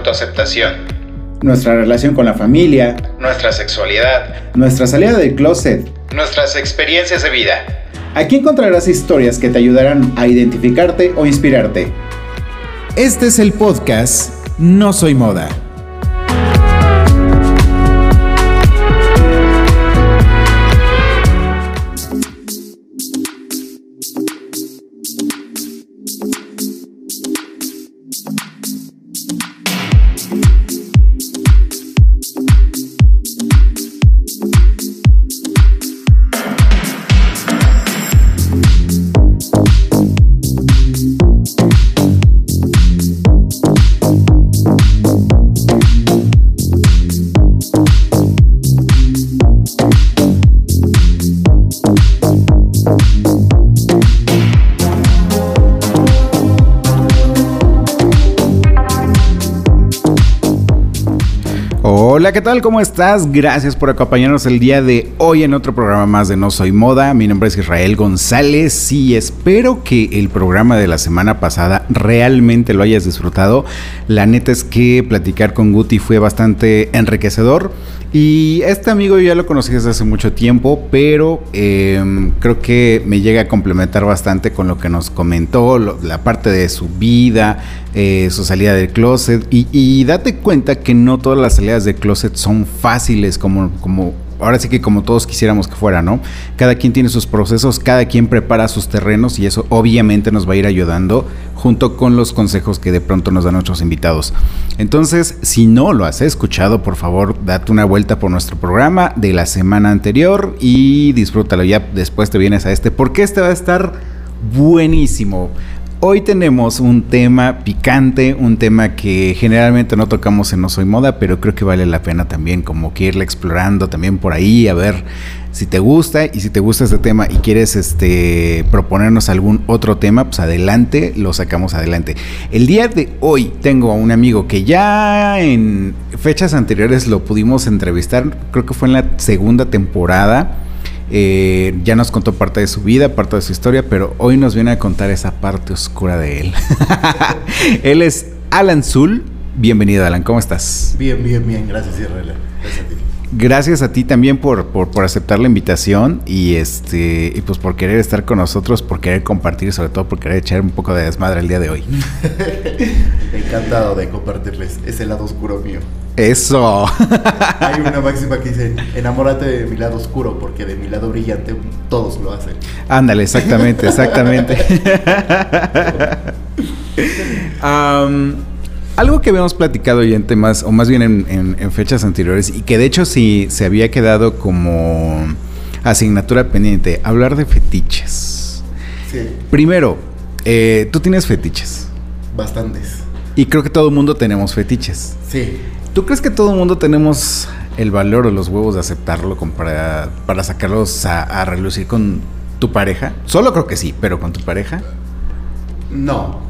autoaceptación, nuestra relación con la familia, nuestra sexualidad, nuestra salida del closet. nuestras experiencias de vida. Aquí encontrarás historias que te ayudarán a identificarte o inspirarte. Este es el podcast No Soy Moda. Hola, ¿qué tal? ¿Cómo estás? Gracias por acompañarnos el día de hoy en otro programa más de No Soy Moda. Mi nombre es Israel González y espero que el programa de la semana pasada realmente lo hayas disfrutado. La neta es que platicar con Guti fue bastante enriquecedor. Y este amigo yo ya lo conocí desde hace mucho tiempo, pero eh, creo que me llega a complementar bastante con lo que nos comentó, la parte de su vida, eh, su salida del closet. Y, y, date cuenta que no todas las salidas del closet son fáciles como, como ahora sí que como todos quisiéramos que fuera, ¿no? Cada quien tiene sus procesos, cada quien prepara sus terrenos y eso obviamente nos va a ir ayudando junto con los consejos que de pronto nos dan nuestros invitados. Entonces, si no lo has escuchado, por favor, date una vuelta por nuestro programa de la semana anterior y disfrútalo. Ya después te vienes a este, porque este va a estar buenísimo. Hoy tenemos un tema picante, un tema que generalmente no tocamos en No Soy Moda, pero creo que vale la pena también como que irle explorando también por ahí, a ver si te gusta y si te gusta este tema y quieres este proponernos algún otro tema, pues adelante, lo sacamos adelante. El día de hoy tengo a un amigo que ya en fechas anteriores lo pudimos entrevistar, creo que fue en la segunda temporada. Eh, ya nos contó parte de su vida, parte de su historia, pero hoy nos viene a contar esa parte oscura de él. él es Alan Zul. Bienvenido, Alan, ¿cómo estás? Bien, bien, bien, gracias, Israel. Gracias a ti. Gracias a ti también por, por, por, aceptar la invitación y este y pues por querer estar con nosotros, por querer compartir, sobre todo por querer echar un poco de desmadre el día de hoy. Encantado de compartirles ese lado oscuro mío. Eso. Hay una máxima que dice, enamórate de mi lado oscuro, porque de mi lado brillante todos lo hacen. Ándale, exactamente, exactamente. um, algo que habíamos platicado ya en temas, o más bien en, en, en, fechas anteriores, y que de hecho sí se había quedado como asignatura pendiente, hablar de fetiches. Sí. Primero, eh, tú tienes fetiches. Bastantes. Y creo que todo el mundo tenemos fetiches. Sí. ¿Tú crees que todo el mundo tenemos el valor o los huevos de aceptarlo para, para sacarlos a, a relucir con tu pareja? Solo creo que sí, pero con tu pareja. No,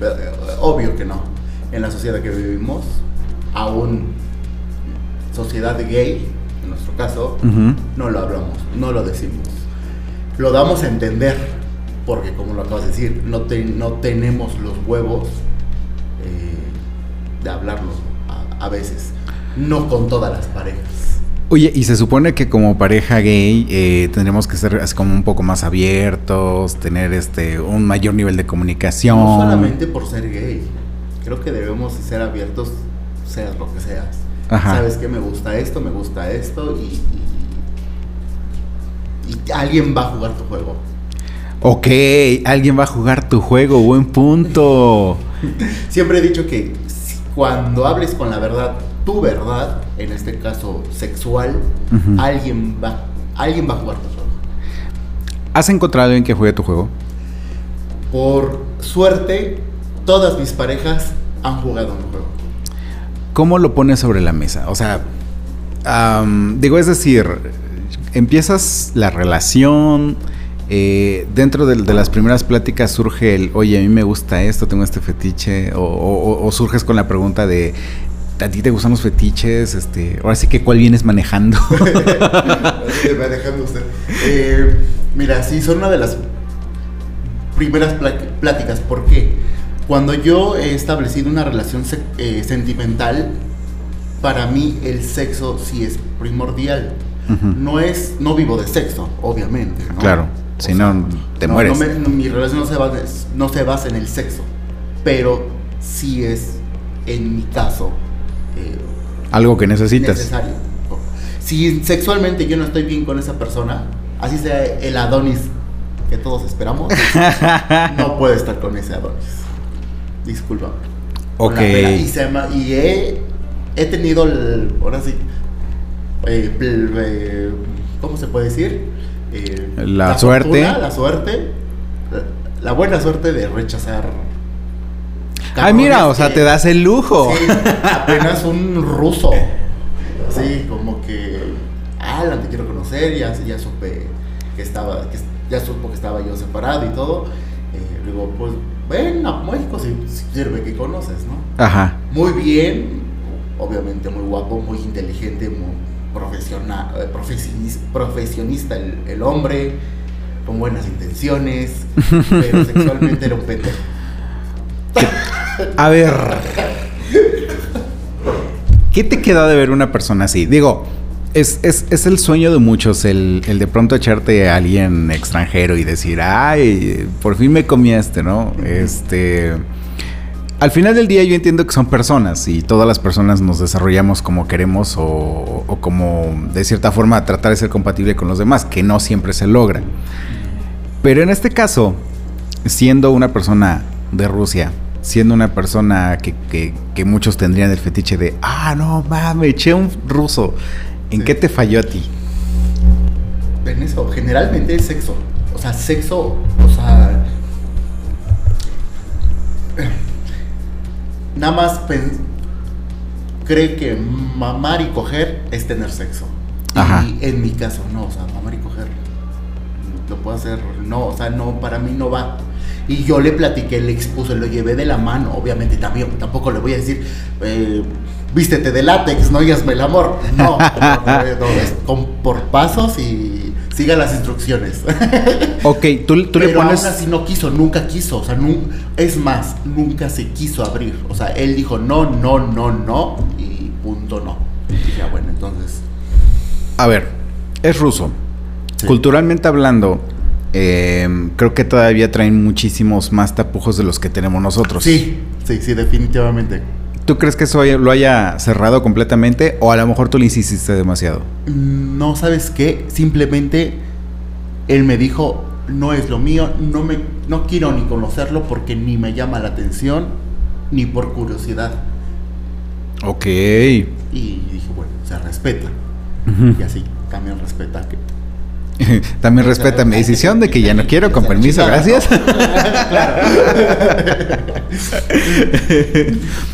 obvio que no en la sociedad que vivimos, aún sociedad gay, en nuestro caso, uh -huh. no lo hablamos, no lo decimos. Lo damos a entender, porque como lo acabas de decir, no, te, no tenemos los huevos eh, de hablarlo a, a, veces, no con todas las parejas. Oye, y se supone que como pareja gay eh, tendremos que ser así como un poco más abiertos, tener este un mayor nivel de comunicación. No solamente por ser gay, creo que debemos ser abiertos, seas lo que seas. Ajá. Sabes que me gusta esto, me gusta esto y, y, y, alguien va a jugar tu juego. Ok, alguien va a jugar tu juego, buen punto. Siempre he dicho que cuando hables con la verdad, tu verdad, en este caso sexual, uh -huh. alguien, va, alguien va a jugar tu juego. ¿Has encontrado alguien que juegue tu juego? Por suerte, todas mis parejas han jugado un juego. ¿Cómo lo pones sobre la mesa? O sea, um, digo, es decir, empiezas la relación, eh, dentro de, de, las primeras pláticas surge el, oye, a mí me gusta esto, tengo este fetiche, o, o, o surges con la pregunta de, ¿a ti te gustan los fetiches? Este, ahora sí que, ¿cuál vienes manejando? manejando usted. Eh, mira, sí, son una de las primeras pláticas. ¿Por qué? Cuando yo he establecido una relación eh, sentimental, para mí el sexo sí es primordial. Ujú. No es, no vivo de sexo, obviamente. ¿no? Claro, si no, te no, mueres. no me- mi relación no se, basa, no se basa en el sexo, pero sí es, en mi caso, eh, Algo que necesitas. necesario. Si sexualmente yo no estoy bien con esa persona, así sea el Adonis que todos esperamos, no puedo estar con ese Adonis. Disculpa. Ok. Y, se y he, he tenido, el, ahora sí, eh, eh, ¿cómo se puede decir? Eh, La suerte. fortuna, la suerte, la, la buena suerte de rechazar. Ay, mira, cabrones o sea, que- te das el lujo. Sí, apenas un ruso. Sí, como que. Alan, te quiero conocer. Ya, ya supe que estaba. Que ya supo que estaba yo separado y todo. Digo, pues ven a México si, si sirve que conoces, ¿no? Ajá. Muy bien, obviamente muy guapo, muy inteligente, muy profesional, eh, profesionis- profesionista el, el hombre, con buenas intenciones, pero sexualmente era un pendejo. A ver. ¿Qué te queda de ver una persona así? Digo, es, es- es el sueño de muchos el, el de pronto echarte a alguien extranjero y decir, ay, por fin me comí este, ¿no? Este. Al final del día yo entiendo que son personas y todas las personas nos desarrollamos como queremos o, o como de cierta forma tratar de ser compatible con los demás, que no siempre se logra. Pero en este caso, siendo una persona de Rusia, siendo una persona que, que- que muchos tendrían el fetiche de, ah, no, mames, eché un ruso, ¿en Sí. qué te falló a ti? En eso, generalmente es sexo. O sea, sexo, o sea. Nada más cree que mamar y coger es tener sexo. Ajá. Y en mi caso, no, o sea, mamar y coger lo puedo hacer, no, o sea, no, para mí no va. Y yo le platiqué, le expuse, lo llevé de la mano, obviamente también, tampoco le voy a decir, eh, vístete de látex, no hazme el amor. No, no, no, no, es con, por pasos y siga las instrucciones. Ok, tú, tú le Pero pones... aún así no quiso, nunca quiso, o sea, nun- es más, nunca se quiso abrir. O sea, él dijo no, no, no, no y punto no. Y ah, bueno, entonces. A ver, es ruso. Sí. Culturalmente hablando, eh, creo que todavía traen muchísimos más tapujos de los que tenemos nosotros. Sí, sí, sí, definitivamente. ¿Tú crees que eso lo haya cerrado completamente o a lo mejor tú le insististe demasiado? No sabes qué, simplemente él me dijo, no es lo mío, no me no quiero ni conocerlo porque ni me llama la atención ni por curiosidad. Ok. Y dije, bueno, se respeta. Y así también respeta que También respeta mi decisión de que ya no quiero, con permiso, Chingada, ¿no?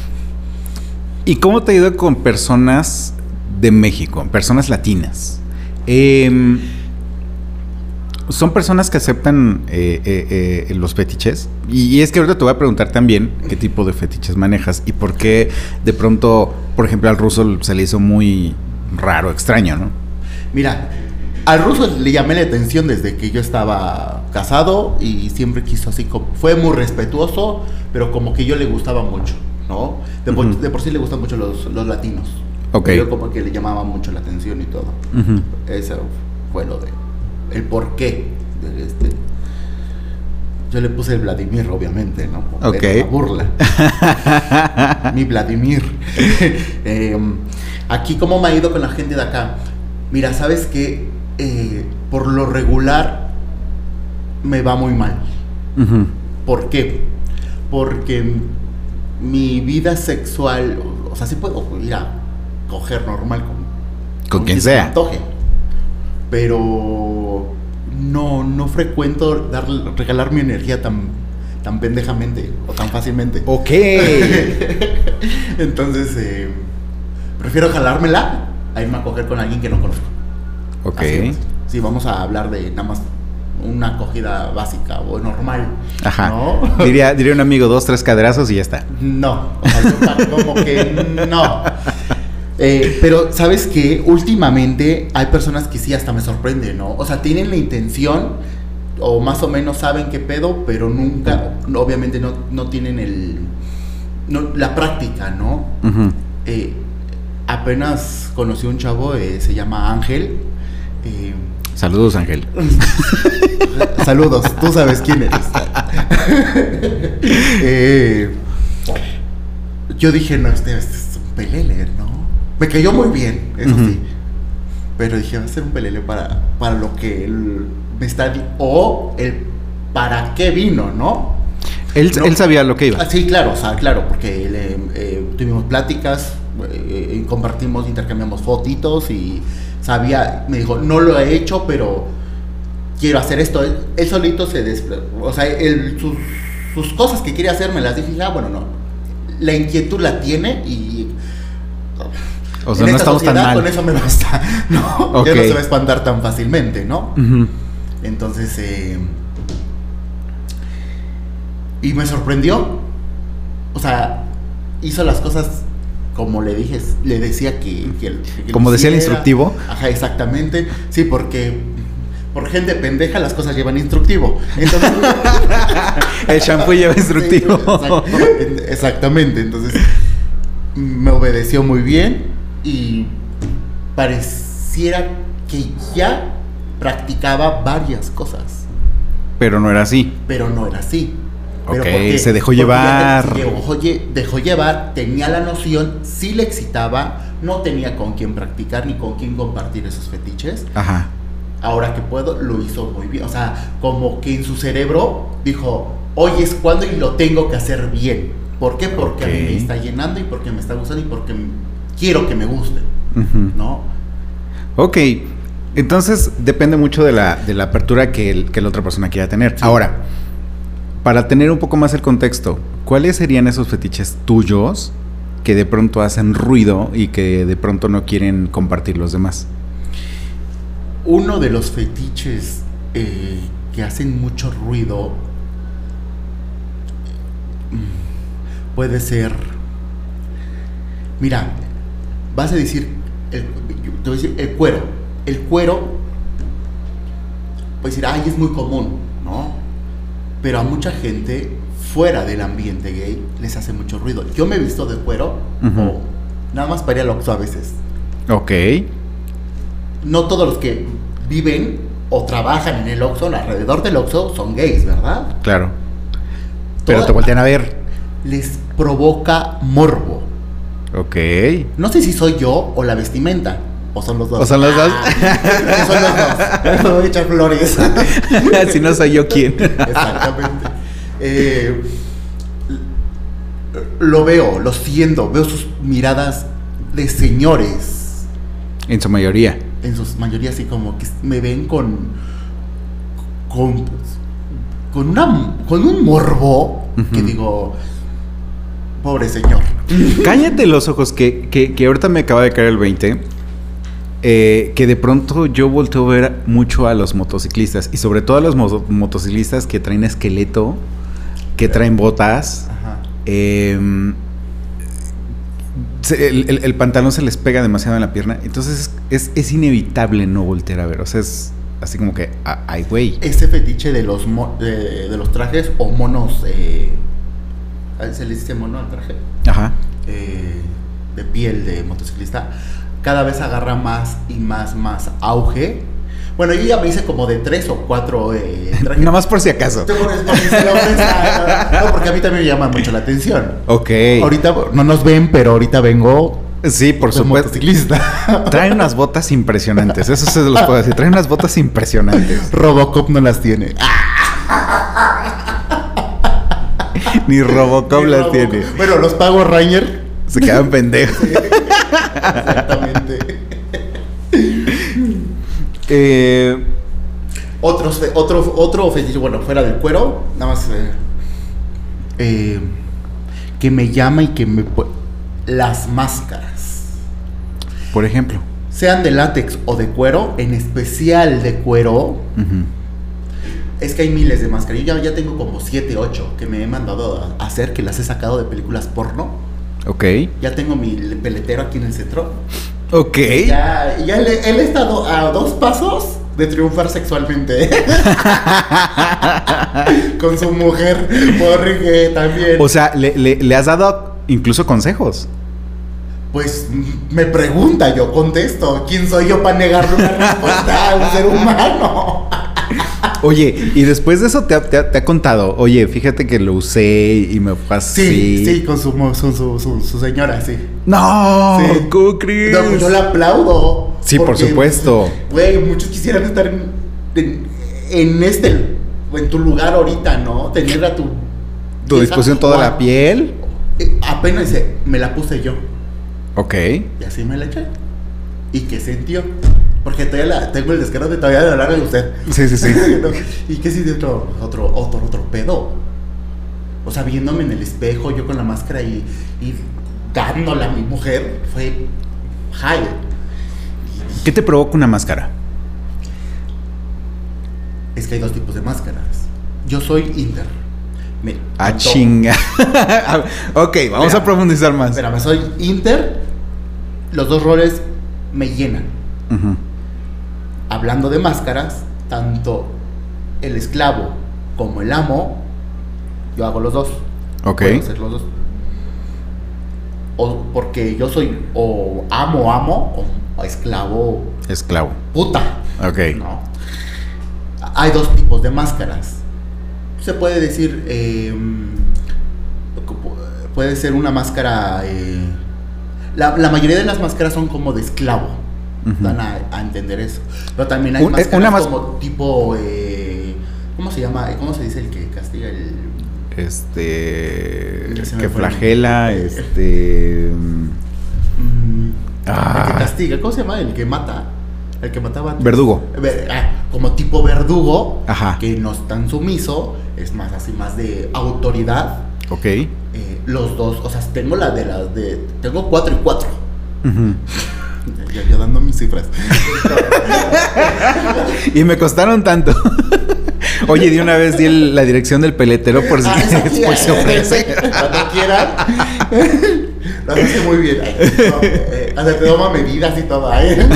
¿Y cómo te ha ido con personas de México, personas latinas? Em, ¿Son personas que aceptan eh, eh, eh, los fetiches? Y, es que ahorita te voy a preguntar también qué tipo de fetiches manejas y por qué de pronto, por ejemplo, al ruso se le hizo muy raro, extraño, ¿no? Mira, al ruso le llamé la atención desde que yo estaba casado y siempre quiso así. Fue muy respetuoso, pero como que yo le gustaba mucho, ¿no? De, por, Ujú. de por sí le gustan mucho los, los latinos. Ok. Yo como que le llamaba mucho la atención y todo. Ujú. Eso fue lo de... El porqué de este... Yo le puse el Vladimir, obviamente, ¿no? Por Ok. ver la burla. Mi Vladimir. Eh, aquí, ¿cómo me ha ido con la gente de acá? Mira, ¿sabes qué? Eh, por lo regular me va muy mal. ¿Por qué? Porque mi vida sexual, o, o sea, sí puedo ir a coger normal con, Con quien sea. antoje, pero no, no frecuento dar, regalar mi energía tan, tan pendejamente o tan fácilmente. Ok. Entonces, eh, prefiero jalármela a irme a coger con alguien que no conozco. ok. Así. Sí, vamos a hablar de nada más una acogida básica o normal. Ajá. ¿No? Diría, diría un amigo, dos, tres caderazos y ya está. No, o sea, yo pa- como que no. Eh, pero sabes que últimamente hay personas que sí hasta me sorprenden, ¿no? O sea, tienen la intención o más o menos saben qué pedo, pero nunca, obviamente no, no tienen el, no, la práctica, ¿no? Eh, apenas conocí a un chavo, eh, se llama Ángel. eh, Saludos, Ángel. saludos, tú sabes quién eres. Eh, yo dije, no, este, este es un pelele, ¿no? Me cayó muy bien, eso sí. Pero dije, va a ser un pelele para, para lo que él me está... O el para qué vino, ¿no? Él, No. él sabía lo que iba. Ah, sí, claro, o sea, claro, porque le- eh, tuvimos pláticas, eh, compartimos, intercambiamos fotitos y sabía, me dijo, no lo he hecho, pero quiero hacer esto. Él, él solito se despre... O sea, él, sus, sus cosas que quiere hacer me las dije, ah, bueno, no. La inquietud la tiene y... O sea, en no esta estamos tan sociedad mal. Con eso me basta, ¿no? Ya no se va a espantar tan fácilmente, ¿no? Entonces, eh, y me sorprendió. O sea, hizo las cosas como le dije, le decía que, que- que Como decía el instructivo. Ajá, exactamente. Sí, porque por gente pendeja las cosas llevan instructivo. Entonces, El shampoo lleva instructivo. Sí, exactamente. Entonces, me obedeció muy bien y pareciera que ya practicaba varias cosas Pero no era así. pero no era así. ¿Pero Ok, se dejó llevar. se dejó, lle- dejó llevar, tenía la noción, sí le excitaba, no tenía con quién practicar ni con quién compartir esos fetiches. Ajá. Ahora que puedo, lo hizo muy bien. O sea, como que en su cerebro dijo, hoy es cuando y lo tengo que hacer bien. ¿Por qué? Porque a mí me está llenando y porque me está gustando y porque quiero que me guste, Ujú. ¿no? Ok. Entonces depende mucho de la, de la apertura que, el- que la otra persona quiera tener. Sí. Ahora, para tener un poco más el contexto, ¿cuáles serían esos fetiches tuyos que de pronto hacen ruido y que de pronto no quieren compartir los demás? Uno de los fetiches eh, que hacen mucho ruido mm, puede ser. Mira, vas a decir. El, te voy a decir el cuero. El cuero. Puedes decir, ay, es muy común, ¿no? Pero a mucha gente fuera del ambiente gay les hace mucho ruido. Yo me he visto de cuero o nada más para ir al Oxxo a veces Ok. no todos los que viven o trabajan en el Oxxo, alrededor del Oxxo, son gays, ¿verdad? Claro. Pero Toda- te voltean a ver. Les provoca morbo. Ok. No sé si soy yo o la vestimenta. O son los dos. ¿O son los dos? Ah, son los dos. Me voy a echar flores. si no soy yo quién. Exactamente. Eh, lo veo, lo siento, veo sus miradas de señores. en su mayoría. en sus mayoría así como que me ven con con con una con un morbo que digo pobre señor Cállate los ojos, que, que, que ahorita me acaba de caer el 20. Eh, que de pronto yo volteo a ver mucho a los motociclistas y sobre todo a los mo- motociclistas que traen esqueleto, que traen botas. Ajá. eh, se- el, el- el pantalón se les pega demasiado en la pierna. Entonces es, es inevitable no voltear a ver. O sea, es así como que, ay, güey. ese fetiche de los mo- de, de los trajes o monos eh, se le dice mono al traje Ajá. eh, de piel de motociclista cada vez agarra más y más más auge bueno yo ya me hice como de tres o cuatro eh, trajes Nada más por si acaso. No, porque a mí también me llama mucho la atención. Ok. Ahorita no nos ven, pero ahorita vengo. Sí, por de supuesto. motociclista. Trae unas botas impresionantes, eso se los puedo decir. Trae unas botas impresionantes. Robocop no las tiene. Ni Robocop Ni las tiene. Bueno, los Power Ranger. Se quedan pendejos. Exactamente. Eh, otro, otro fetiche, bueno, fuera del cuero, nada más. eh, eh, que me llama y que me. Las máscaras. por ejemplo. Sean de látex o de cuero, en especial de cuero. Es que hay miles de máscaras. Yo ya, ya tengo como 7, 8 que me he mandado a hacer, que las he sacado de películas porno. Ok. Ya tengo mi peletero aquí en el centro. Ok. Ya, ya le, él he estado a dos pasos de triunfar sexualmente con su mujer, porque también. O sea, le, le- le has dado incluso consejos. Pues me pregunta, yo contesto. ¿Quién soy yo para negarle una respuesta a un ser humano? Oye, y después de eso te ha, te ha- te ha contado, oye, fíjate que lo usé y me fue así. Sí, sí, con su, mo- su, su, su- su señora, sí. No, Sí. ¿cómo crees? No, pues yo la aplaudo. Sí, por supuesto. Güey, muchos quisieran estar en, en, en este, en tu lugar ahorita, ¿no? Tener a tu. Tu disposición toda la piel. eh, apenas me la puse yo. Ok. Y así me la eché. ¿Y qué sintió? Porque todavía la, tengo el descaro de todavía de hablarle a usted. Sí, sí, sí. No, ¿Y qué sintió otro, otro, otro, otro pedo? O sea, viéndome en el espejo, yo con la máscara y, y dándole a mi mujer, fue high. ¿Qué te provoca una máscara? Es que hay dos tipos de máscaras. Yo soy Inter. Me, Ah, tanto- chinga. ok, vamos a profundizar más. Espérame, soy Inter. Los dos roles me llenan. Ujú. Hablando de máscaras, tanto el esclavo como el amo, yo hago los dos. Ok. Puedo hacer los dos. O porque yo soy o amo, amo, o esclavo, Esclavo. puta. Ok. ¿no? Hay dos tipos de máscaras. Se puede decir, eh, puede ser una máscara... eh, la, la mayoría de las máscaras son como de esclavo. Ujú. Dan a, a entender eso. Pero también hay Un- eh, máscaras una mas- como tipo... eh, ¿Cómo se llama? ¿Cómo se dice el que castiga el... Este. Que flagela, este. mm, Ah. El que castiga, ¿cómo se llama? El que mata. El que mataba. antes. Verdugo. Ver- ah, como tipo verdugo, Ajá. que no es tan sumiso, es más así, más de autoridad. Ok. Eh, los dos, o sea, tengo la de las de. Tengo cuatro y cuatro. Ujú. Yo, yo dando mis cifras. Y me costaron tanto. Oye, de una vez di el- la dirección del peletero por si, Ah, sí, por si ofrece. Cuando quieran. Lo hace muy bien. Eh, hasta te toma medidas y todo. ¿eh?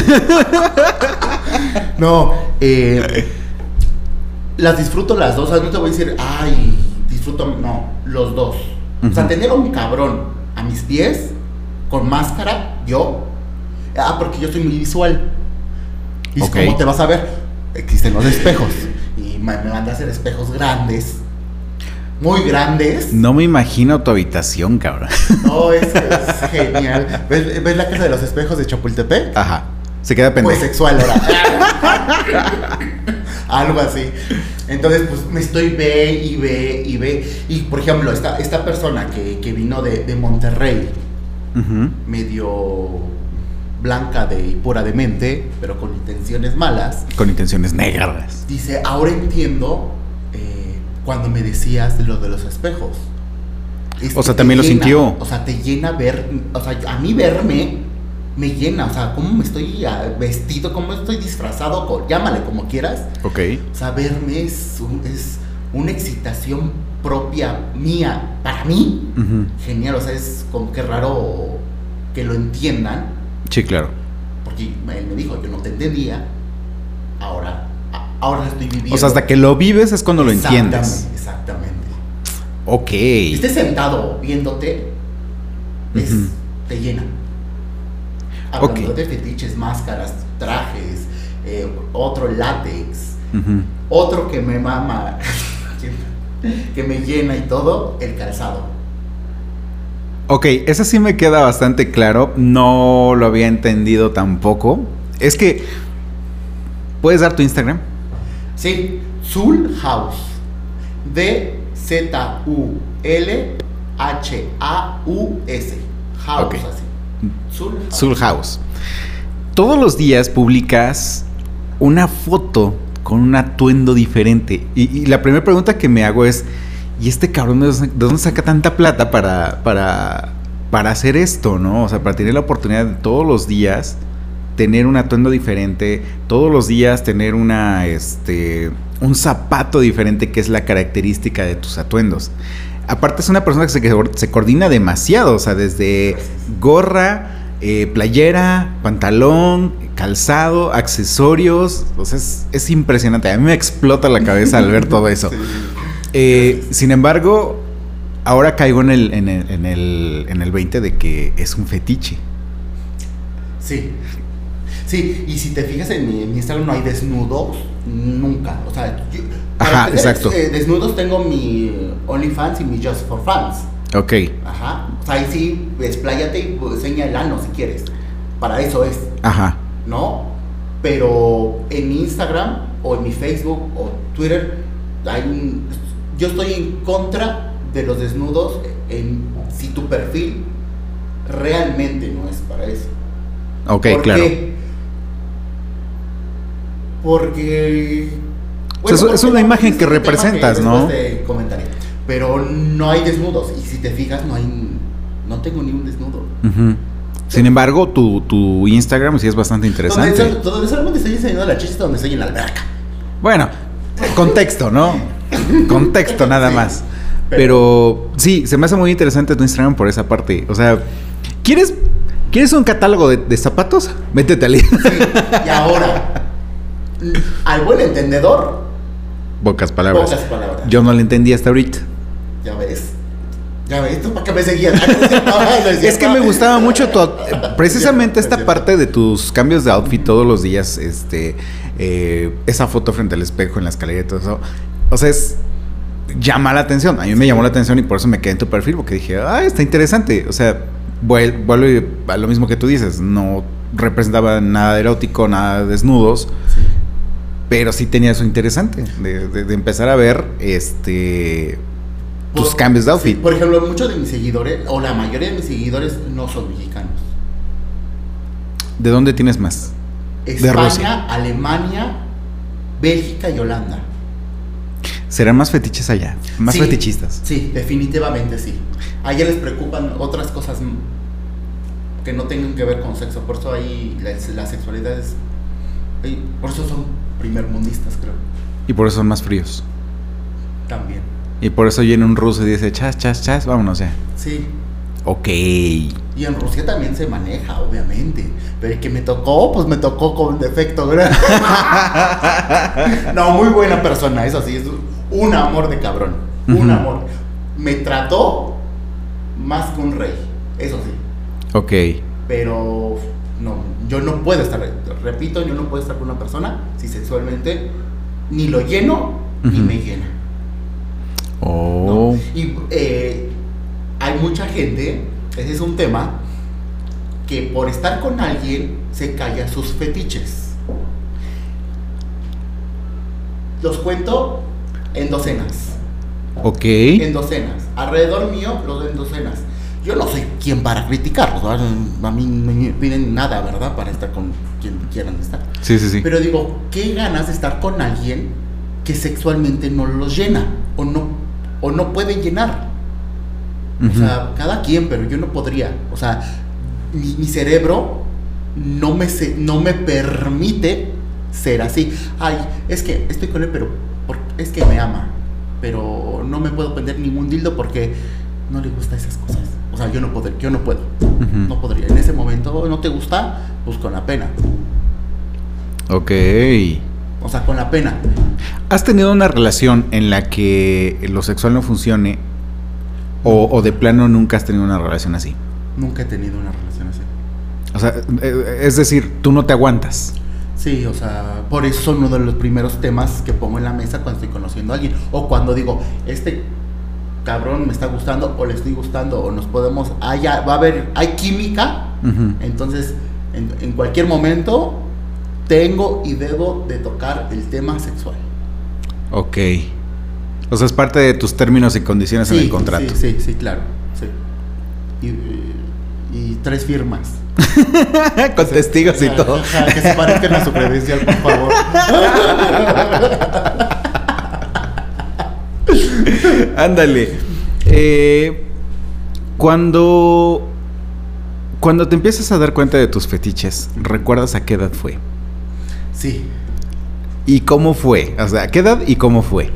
No, eh, las disfruto las dos. O sea, no te voy a decir, ay, disfruto. No, los dos. O sea, tener a un cabrón a mis pies, con máscara, yo. Ah, porque yo soy muy visual. Y Ok. como te vas a ver, existen los espejos. Y me, me manda a hacer espejos grandes. Muy grandes. No me imagino tu habitación, cabrón. No, es, es genial. ¿Ves, ves la casa de los espejos de Chapultepec? Ajá. Se queda Pues pendejo. sexual ahora. Algo así. Entonces, pues me estoy ve y ve y ve. Y por ejemplo, esta, esta persona que, que vino de, de Monterrey, Ujú. medio blanca de, y pura de mente, pero con intenciones malas, Con intenciones negras. dice, ahora entiendo eh, cuando me decías lo de los espejos. Es O sea, también lo sintió. O sea, te llena ver, o sea, a mí verme me llena, o sea, cómo me estoy ah, vestido, cómo estoy disfrazado, llámale como quieras. Ok. O sea, verme es, un- es una excitación propia mía, para mí. Genial, o sea, es como que raro que lo entiendan, Sí, claro. porque él me dijo, yo no te entendía, ahora, ahora estoy viviendo. O sea, hasta que lo vives es cuando lo entiendes. Exactamente. Ok. Estés sentado viéndote, es- te llena. Hablando Ok. de fetiches, máscaras, trajes, eh, otro látex, otro que me mama, que me llena y todo, el calzado. Ok, eso sí me queda bastante claro. No lo había entendido tampoco. Es que. ¿Puedes dar tu Instagram? Sí, Soul House. D-Z-U-L-H-A-U-S. House, Ok. así. Soul House. Todos los días publicas una foto con un atuendo diferente. Y, y la primera pregunta que me hago es: ¿y este cabrón de dónde sa- de dónde saca tanta plata para, para, para hacer esto, no? O sea, para tener la oportunidad de todos los días tener un atuendo diferente, todos los días tener una, este, un zapato diferente, que es la característica de tus atuendos. Aparte es una persona que se, coordina demasiado, o sea, desde gorra, eh, playera, pantalón, calzado, accesorios. O sea, es, es impresionante. A mí me explota la cabeza al ver todo eso. Eh, sin embargo, ahora caigo en el, en, el, en, el, en el 20 de que es un fetiche. Sí. Sí, y si te fijas en mi, en mi Instagram no hay desnudos, nunca. O sea, yo, Ajá, tener, exacto. eh, desnudos tengo mi OnlyFans y mi Just for Fans. Ok. Ajá. O sea, ahí sí, expláyate y pues, enseña el ano si quieres. Para eso es, Ajá. ¿no? Pero en mi Instagram o en mi Facebook o Twitter, hay un, yo estoy en contra de los desnudos en, si tu perfil realmente no es para eso. Ok, ¿Por claro. qué? Porque. O sea, es- porque es una no, imagen que representas, ¿no? después te comentaré. Pero no hay desnudos. Y si te fijas, no hay. No tengo ni un desnudo. Sin embargo, tu, tu Instagram sí es bastante interesante. Donde, solamente estoy enseñando la chicha donde estoy en la alberca. Bueno, contexto, ¿no? Contexto nada más. Pero sí, se me hace muy interesante tu Instagram por esa parte. O sea, ¿quieres, ¿quieres un catálogo de, de zapatos? Métete al Sí, y ahora, al buen entendedor, Pocas palabras. pocas palabras. Yo no le entendí hasta ahorita. Ya ves. Ya ves, ¿tú para qué me seguías? Ah, es que me gustaba mucho tu, precisamente esta es parte de tus cambios de outfit todos los días, este, eh, esa foto frente al espejo en la escalera y todo eso. O sea, es llama la atención. A mí me llamó la atención y por eso me quedé en tu perfil porque dije, ah, está interesante. O sea, vuel- vuelvo a lo mismo que tú dices, no representaba nada erótico, nada de desnudos, Sí. pero sí tenía eso interesante de, de- de empezar a ver, este, tus cambios de outfit. sí, por ejemplo, muchos de mis seguidores, o la mayoría de mis seguidores, no son mexicanos. ¿De dónde tienes más? De España, Rusia. Alemania, Bélgica y Holanda. Serán más fetiches allá, más Sí, fetichistas. Sí, definitivamente sí. A ella les preocupan otras cosas que no tengan que ver con sexo. Por eso ahí la, la sexualidad es. ahí- Por eso son primermundistas, creo. Y por eso son más fríos. También. Y por eso viene un ruso y dice, chas, chas, chas, vámonos ya. Sí. Ok. Y en Rusia también se maneja, obviamente. Pero el que me tocó, pues me tocó con defecto, ¿verdad? no, muy buena persona, eso sí, es un amor de cabrón. Un amor. Me trató más que un rey, eso sí. Ok. Pero no, yo no puedo estar, repito, yo no puedo estar con una persona si sexualmente ni lo lleno ni Ujú. me llena. Oh. ¿no? Y eh, hay mucha gente, ese es un tema, que por estar con alguien se calla sus fetiches. Los cuento en docenas. Ok. En docenas. Alrededor mío los en docenas. Yo no soy quien para criticarlos. A mí no me piden nada, ¿verdad? Para estar con quien quieran estar. Sí, sí, sí. Pero digo, qué ganas de estar con alguien que sexualmente no los llena o no, o no pueden llenar. O sea, cada quien, pero yo no podría. O sea, mi, mi cerebro no me, se- no me permite ser así. Ay, es que estoy con él, pero por- es que me ama. Pero no me puedo prender ningún dildo porque no le gusta esas cosas. O sea, yo no puedo, yo no puedo. No podría. En ese momento, ¿no te gusta? Pues con la pena. Ok. O sea, con la pena. ¿Has tenido una relación en la que lo sexual no funcione? O, o de plano nunca has tenido una relación así? Nunca he tenido una relación así. O sea, eh, es decir, tú no te aguantas. Sí, o sea, por eso son uno de los primeros temas que pongo en la mesa cuando estoy conociendo a alguien. O cuando digo, este cabrón me está gustando o le estoy gustando o nos podemos, hay, va a haber, hay química. Entonces, en, en cualquier momento tengo y debo de tocar el tema sexual. Ok. O sea, es parte de tus términos y condiciones en el contrato. Sí, sí, sí, claro. Sí. Y, y tres firmas. Con testigos y todo. Ajá, que se parezcan a su credencial, por favor. Ándale. Eh, cuando. Cuando te empiezas a dar cuenta de tus fetiches, ¿recuerdas a qué edad fue? Sí. ¿Y cómo fue? O sea, ¿a qué edad y cómo fue?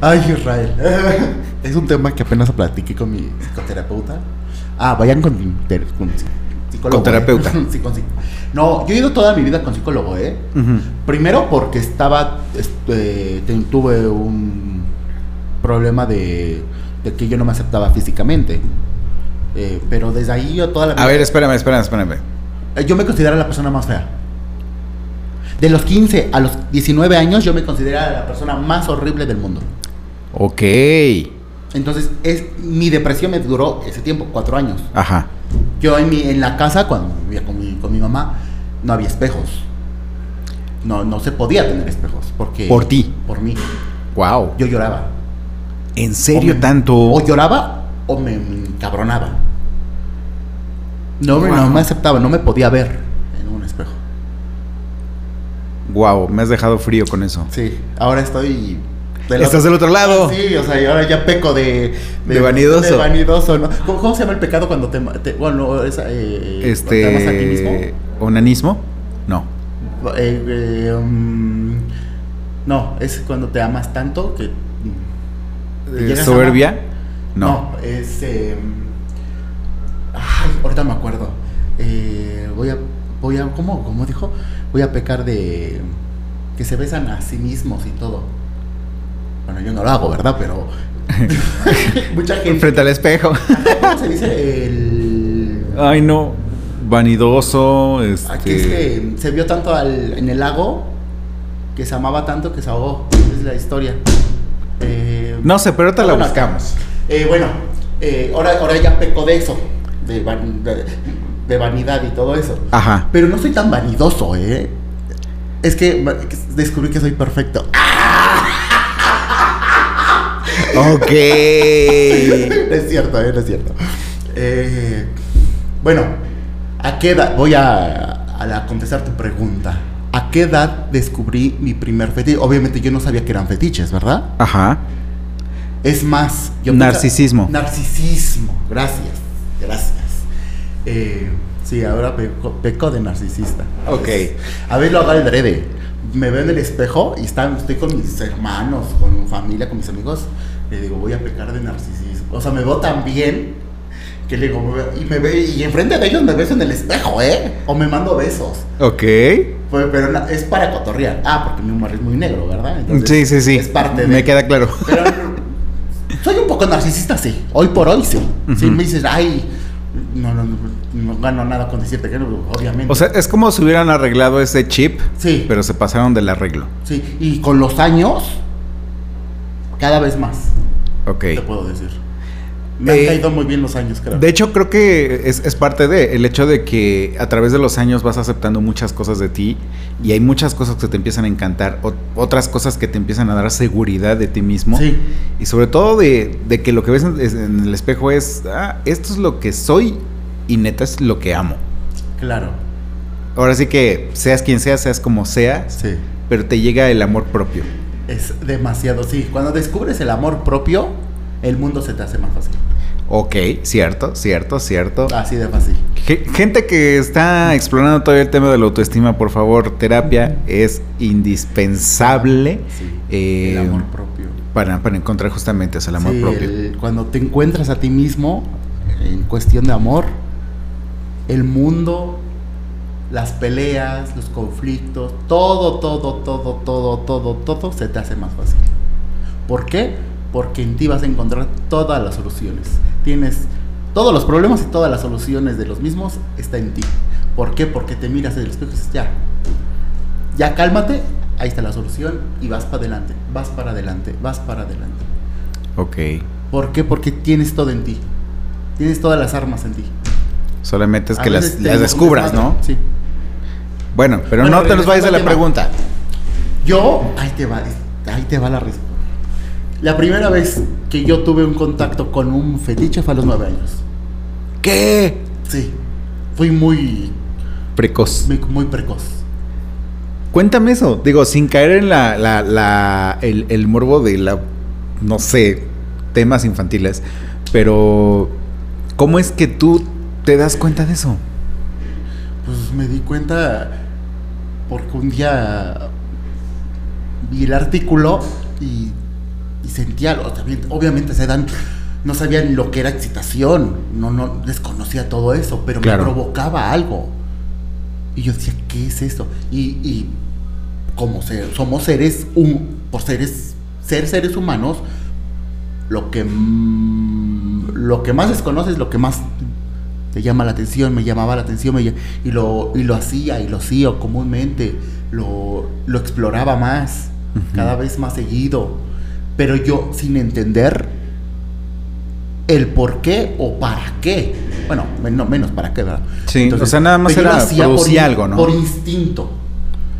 Ay, Israel. Es un tema que apenas platiqué con mi psicoterapeuta. Ah, vayan con, con psicólogo. Con terapeuta. ¿eh? Sí, con psic- no, yo he ido toda mi vida con psicólogo, ¿eh? Primero porque estaba, este, te- tuve un problema de, de que yo no me aceptaba físicamente. Eh, pero desde ahí yo toda la A ver, espérame, espérame, espérame. Eh, Yo me considero la persona más fea. De los 15 a los 19 años yo me consideraba la persona más horrible del mundo. Ok. Entonces, es, mi depresión me duró ese tiempo, cuatro años. Ajá. Yo en mi, en la casa, cuando vivía con mi, con mi mamá, no había espejos. No, no se podía tener espejos. Porque, Por ti. Por mí. Wow. Yo lloraba. ¿En serio O me- tanto? O lloraba o me, me encabronaba. No, me- no me aceptaba, no me podía ver en un espejo. Wow, me has dejado frío con eso. Sí, ahora estoy... Estás del otro lado. Sí, o sea, y ahora ya peco de... De vanidoso. De vanidoso, ¿no? ¿Cómo, cómo se llama el pecado cuando te... bueno, esa, eh, cuando te amas a ti mismo? Este. ¿Onanismo? No. Eh, eh, mm, no, es cuando te amas tanto que... a ¿Soberbia? No. No, es... ay, ahorita me acuerdo. Voy a... Voy a... ¿Cómo, cómo dijo? Voy a pecar de... Que se besan a sí mismos y todo. Bueno, yo no lo hago, ¿verdad? Pero... mucha gente... Frente al espejo. ¿Cómo se dice? El... Ay, no. Vanidoso. Este... Aquí es que se vio tanto al- en el lago que se amaba tanto que se ahogó. Es la historia. Eh, No sé, pero ahorita la bueno, buscamos. eh, bueno, eh, ahora, ahora ya peco de eso, de, van- de- de vanidad y todo eso. Ajá. Pero no soy tan vanidoso, ¿eh? Es que descubrí que soy perfecto. Ok. No es cierto, ¿eh? No es cierto. Eh, bueno, ¿a qué edad? Voy a, a la- contestar tu pregunta. ¿A qué edad descubrí mi primer fetiche? Obviamente yo no sabía que eran fetiches, ¿verdad? Ajá. Es más, yo Narcisismo. Narcisismo, gracias, gracias. Eh, sí, ahora peco, peco de narcisista. A Ok. A ver, lo hago al drede. Me veo en el espejo y está, estoy con mis hermanos, con mi familia, con mis amigos. Le digo, voy a pecar de narcisismo. O sea, me veo tan bien que le digo, me veo- y me ve y enfrente de ellos me beso en el espejo, ¿eh? O me mando besos. Ok. Pues, pero es para cotorrear. Ah, porque mi humor es muy negro, ¿verdad? Sí, sí, sí. Es parte de. Me queda claro. Pero soy un poco narcisista, sí. Hoy por hoy, sí. Si Ujú. me dices, ay, no, no, no, no gano nada con decirte que no, obviamente. O sea, es como si hubieran arreglado ese chip, sí, pero se pasaron del arreglo. sí. Y con los años, cada vez más, Ok. te puedo decir. Me Eh, han caído muy bien los años, creo. De hecho, creo que es, es parte de el hecho de que a través de los años vas aceptando muchas cosas de ti y hay muchas cosas que te empiezan a encantar, o- otras cosas que te empiezan a dar seguridad de ti mismo. Sí, Y sobre todo de, de que lo que ves en, el espejo es, ah, esto es lo que soy y neta es lo que amo. claro. Ahora sí que seas quien seas, seas como seas, Sí. pero te llega el amor propio. Es demasiado, sí. Cuando descubres el amor propio, el mundo se te hace más fácil. Ok, cierto, cierto, cierto. Así de fácil. Ge- Gente que está explorando todavía el tema de la autoestima, por favor, terapia es indispensable Sí. eh, el amor propio. para, para encontrar justamente eso, el amor Sí, propio. el- cuando te encuentras a ti mismo en cuestión de amor, el mundo, las peleas, los conflictos, todo, todo, todo, todo, todo, todo se te hace más fácil. ¿Por qué? Porque en ti vas a encontrar todas las soluciones. Tienes todos los problemas y todas las soluciones de los mismos está en ti. ¿Por qué? Porque te miras en el espejo y dices, ya, ya cálmate, ahí está la solución y vas para adelante, vas para adelante, vas para adelante. Ok. ¿Por qué? Porque tienes todo en ti. Tienes todas las armas en ti. Solamente es A que las, descubras, ¿no? Sí. Bueno, pero Bueno, no te regresando vayas de al la tema. pregunta. Yo, ahí te va, ahí te va la respuesta. La primera vez que yo tuve un contacto con un fetiche fue a los nueve años. ¿Qué? Sí. Fui muy, Precoz. muy, muy precoz. Cuéntame eso. Digo, sin caer en la, la, la- el, el morbo de la, no sé, temas infantiles. Pero, ¿cómo es que tú te das cuenta de eso? Pues me di cuenta porque un día vi el artículo y, y sentía, obviamente se dan no sabía ni lo que era excitación, no, no desconocía todo eso, pero Claro. me provocaba algo. Y yo decía, ¿qué es eso? Y, y como ser, somos seres, un, por seres, ser seres humanos, lo que, lo que más desconoces, lo que más te llama la atención, me llamaba la atención, me y, lo, y lo hacía, y lo hacía comúnmente, lo, lo exploraba más, cada vez más seguido, pero yo sin entender el por qué o para qué. Bueno, men- menos para qué, ¿verdad? Sí, o sea, nada más era in- algo, ¿no? Por instinto.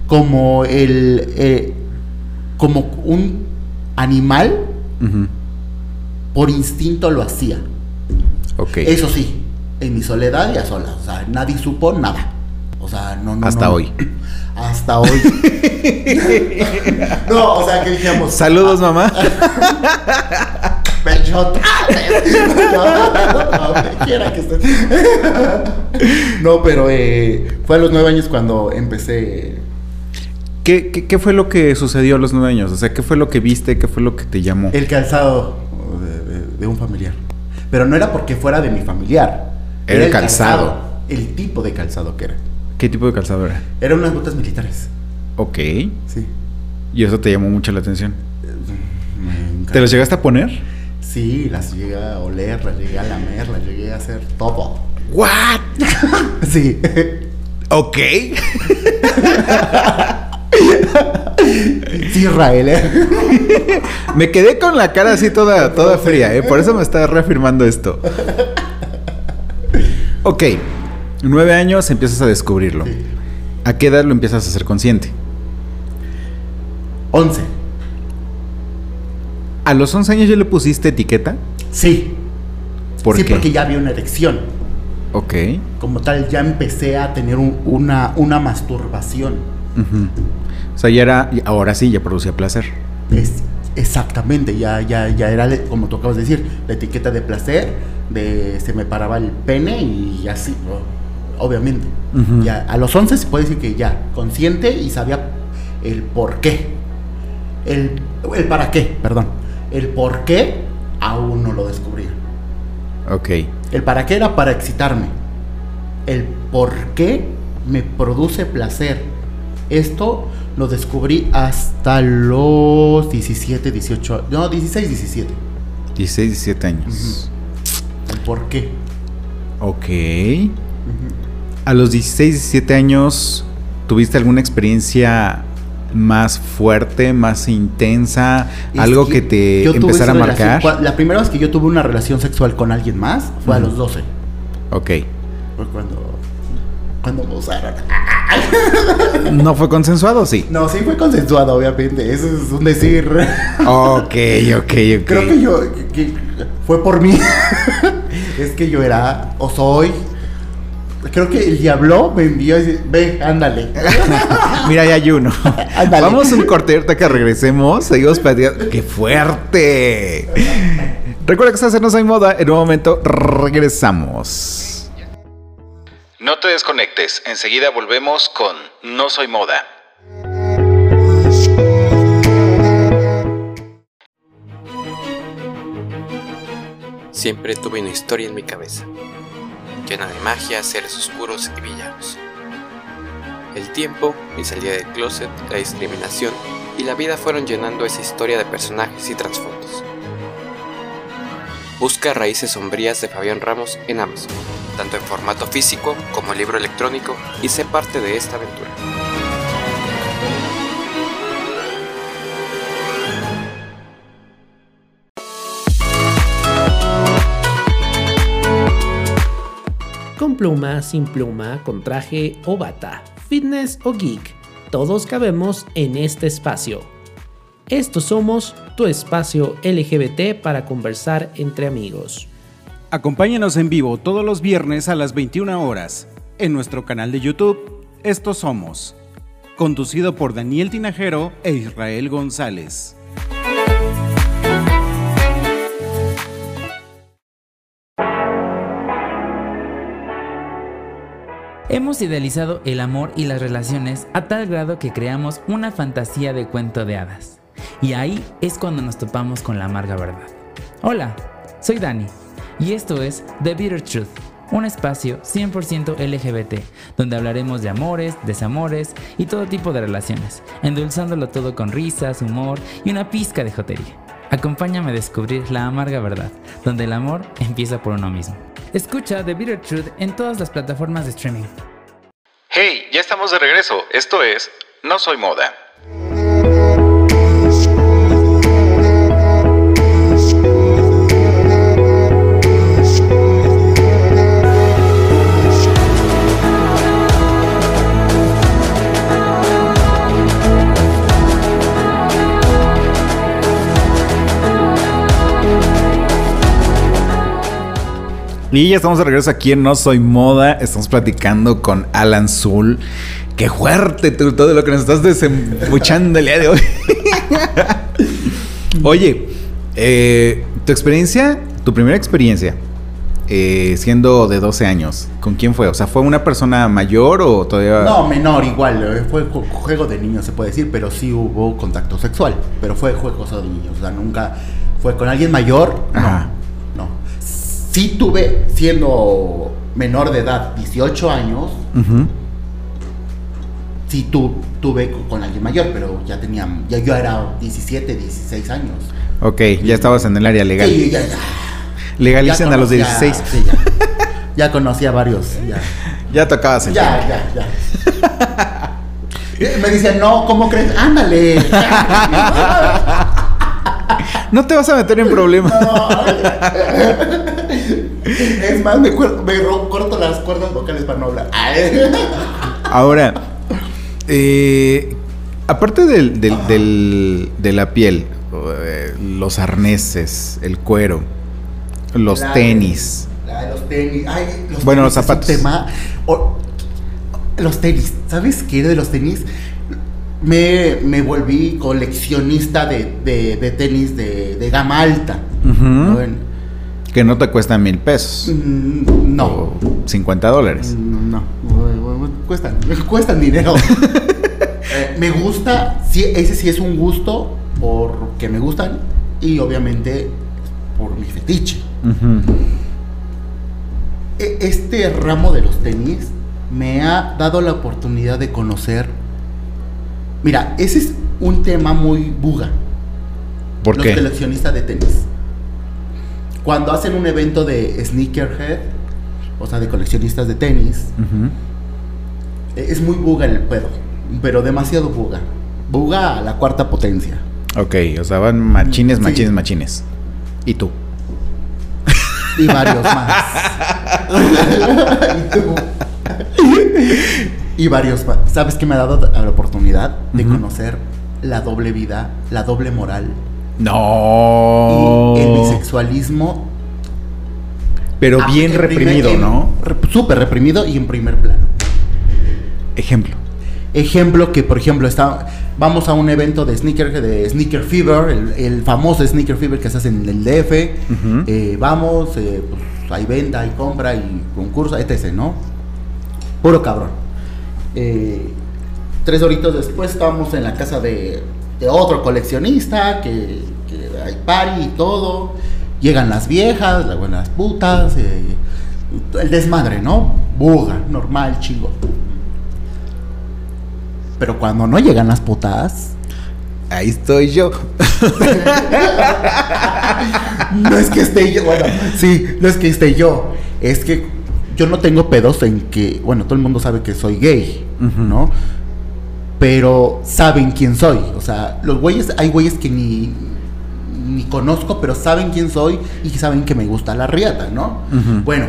Como el. eh, como un animal, Ujú. por instinto lo hacía. Eso sí, en mi soledad y a solas. O sea, nadie supo nada. O sea, no, no. Hasta no. hoy. Hasta hoy. no, o sea, que dijimos. Saludos, mamá. Quiera que estés. no, pero eh, fue a los nueve años cuando empecé. ¿Qué, qué, qué fue lo que sucedió a los nueve años? O sea, ¿qué fue lo que viste? ¿Qué fue lo que te llamó? El calzado de, de- de un familiar. Pero no era porque fuera de mi familiar. Era el calzado. El tipo de calzado que era. ¿Qué tipo de calzado era? Eran unas botas militares. Ok. Sí. Y eso te llamó mucho la atención. Me encanta. ¿Te los llegaste a poner? Sí, las llegué a oler, las llegué a lamer, las llegué a hacer todo. ¿What? Sí. Ok. Sí, Israel, ¿eh? Me quedé con la cara así toda, toda fría, ¿eh? Por eso me está reafirmando esto. Ok. Nueve años empiezas a descubrirlo. Sí. ¿A qué edad lo empiezas a ser consciente? 11. ¿A los 11 años ya le pusiste etiqueta? Sí. ¿Por sí, qué? porque ya había una erección. Ok. Como tal, ya empecé a tener un- una, una masturbación. O sea, ya era, ahora sí, ya producía placer. Es, exactamente, ya, ya, ya era, como tú acabas de decir, la etiqueta de placer, de se me paraba el pene y así, obviamente. Ya, a los 11 se puede decir que ya, consciente y sabía el por qué. El, el para qué, perdón. El por qué aún no lo descubría. Ok. El para qué era para excitarme. El por qué me produce placer. Esto lo descubrí hasta los 17, 18, no, 16, 17. 16, 17 años. El por qué. Ok. A los 16, 17 años, ¿tuviste alguna experiencia más fuerte, más intensa? Es algo que, te yo tuve empezara a relación- marcar. cua- La primera vez que yo tuve una relación sexual con alguien más fue a Ujú. los 12. Ok. Fue cuando, cuando me usaron. ¿No fue consensuado? Sí. No, sí fue consensuado, obviamente. Eso es un decir. Ok, ok, ok. Creo que yo. que- fue por mí. es que yo era. O soy. Creo que el diablo me envió y dice, ve, ándale. Mira, ya hay uno. Ándale. Vamos un corte ahorita que regresemos. Seguimos platicando. ¡Qué fuerte! Recuerda que estás en No Soy Moda. En un momento regresamos. No te desconectes, enseguida volvemos con No Soy Moda. Siempre tuve una historia en mi cabeza, llena de magia, seres oscuros y villanos. El tiempo, mi salida del closet, la discriminación y la vida fueron llenando esa historia de personajes y trasfondos. Busca Raíces Sombrías de Fabián Ramos en Amazon, tanto en formato físico como libro electrónico, y sé parte de esta aventura. Con pluma, sin pluma, con traje o bata, fitness o geek, todos cabemos en este espacio. Estos somos tu espacio LGBT para conversar entre amigos. Acompáñanos en vivo todos los viernes a las 21 horas en nuestro canal de YouTube Estos Somos, conducido por Daniel Tinajero e Israel González. Hemos idealizado el amor y las relaciones a tal grado que creamos una fantasía de cuento de hadas. Y ahí es cuando nos topamos con la amarga verdad. Hola, Soy Dani y esto es The Bitter Truth, un espacio 100% LGBT, donde hablaremos de amores, desamores y todo tipo de relaciones, endulzándolo todo con risas, humor y una pizca de jotería. Acompáñame a descubrir la amarga verdad, donde el amor empieza por uno mismo. Escucha The Bitter Truth en todas las plataformas de streaming. Hey, ya estamos de regreso. Esto es No Soy Moda. Y ya estamos de regreso aquí en No Soy Moda. Estamos platicando con Alan Zul. Qué fuerte tú, todo lo que nos estás desembuchando el día de hoy. Oye, eh, tu experiencia, tu primera experiencia, eh, siendo de 12 años, ¿con quién fue? O sea, ¿fue una persona mayor o todavía.? No, menor, igual. eh, Fue ju- juego de niños, se puede decir, pero sí hubo contacto sexual. Pero fue juego de niños. O sea, nunca fue con alguien mayor. No. Ajá. Sí tuve, siendo menor de edad, 18 años, Ujú. sí tu, tuve co- con alguien mayor, pero ya tenía, ya yo era 17, 16 años. Ok, ya estabas en el área legal. Sí, ya, ya. Legalicen ya a los conocía- 16. sí, ya. Ya conocía varios. Ya, Ya tocabas el ya, tema. ya. ya. Eh, Me dicen, no, ¿cómo crees? Ándale. No te vas a meter en problemas. es más, me, corto las cuerdas vocales para no hablar. Ahora, eh, aparte del, del- del- de la piel, eh, los arneses, el cuero, los La- tenis. la- los tenis. Ay, los Bueno, tenis los es un zapatos. tema. O- los tenis. ¿Sabes qué? De los tenis. Me, me volví coleccionista de, de- de tenis de, de gama alta. Ujú. ¿no? En- Que no te cuestan mil pesos. mm, no. O 50 dólares. Mm, No, cuestan, cuestan dinero. Eh, me gusta, sí, ese sí es un gusto porque me gustan y obviamente por mi fetiche. E- Este ramo de los tenis me ha dado la oportunidad de conocer. Mira, ese es un tema muy buga. ¿Por los qué? coleccionistas de tenis. Cuando hacen un evento de sneakerhead, o sea, de coleccionistas de tenis. Eh, Es muy buga el pedo, pero demasiado buga. Buga a la cuarta potencia. Ok, o sea, van machines, Sí. machines, machines. ¿Y tú? Y varios más. y, tú. Y varios. ¿Sabes qué me ha dado la oportunidad de conocer la doble vida, la doble moral No. y el bisexualismo? Pero bien primer- reprimido, ¿no? Súper reprimido y en primer plano. Ejemplo. Ejemplo que, por ejemplo, está, vamos a un evento de sneaker, de Sneaker Fever, el, el famoso Sneaker Fever que se hace en el DF. Eh, vamos, eh, pues, hay venta, hay compra, hay concurso, etc., ¿no? Puro cabrón. Eh, tres horitos después estábamos en la casa de, otro coleccionista, que, hay party y todo. Llegan las viejas, las buenas putas, eh, el desmadre, ¿no? Buga, normal, chingo. Pero cuando no llegan las putas, Ahí estoy yo. no es que esté yo, bueno, sí, no es que esté yo, es que yo no tengo pedos en que, bueno, todo el mundo sabe que soy gay. ¿no? Pero saben quién soy, o sea, los güeyes, hay güeyes que ni, ni conozco, pero saben quién soy y saben que me gusta la riata, ¿no? Bueno,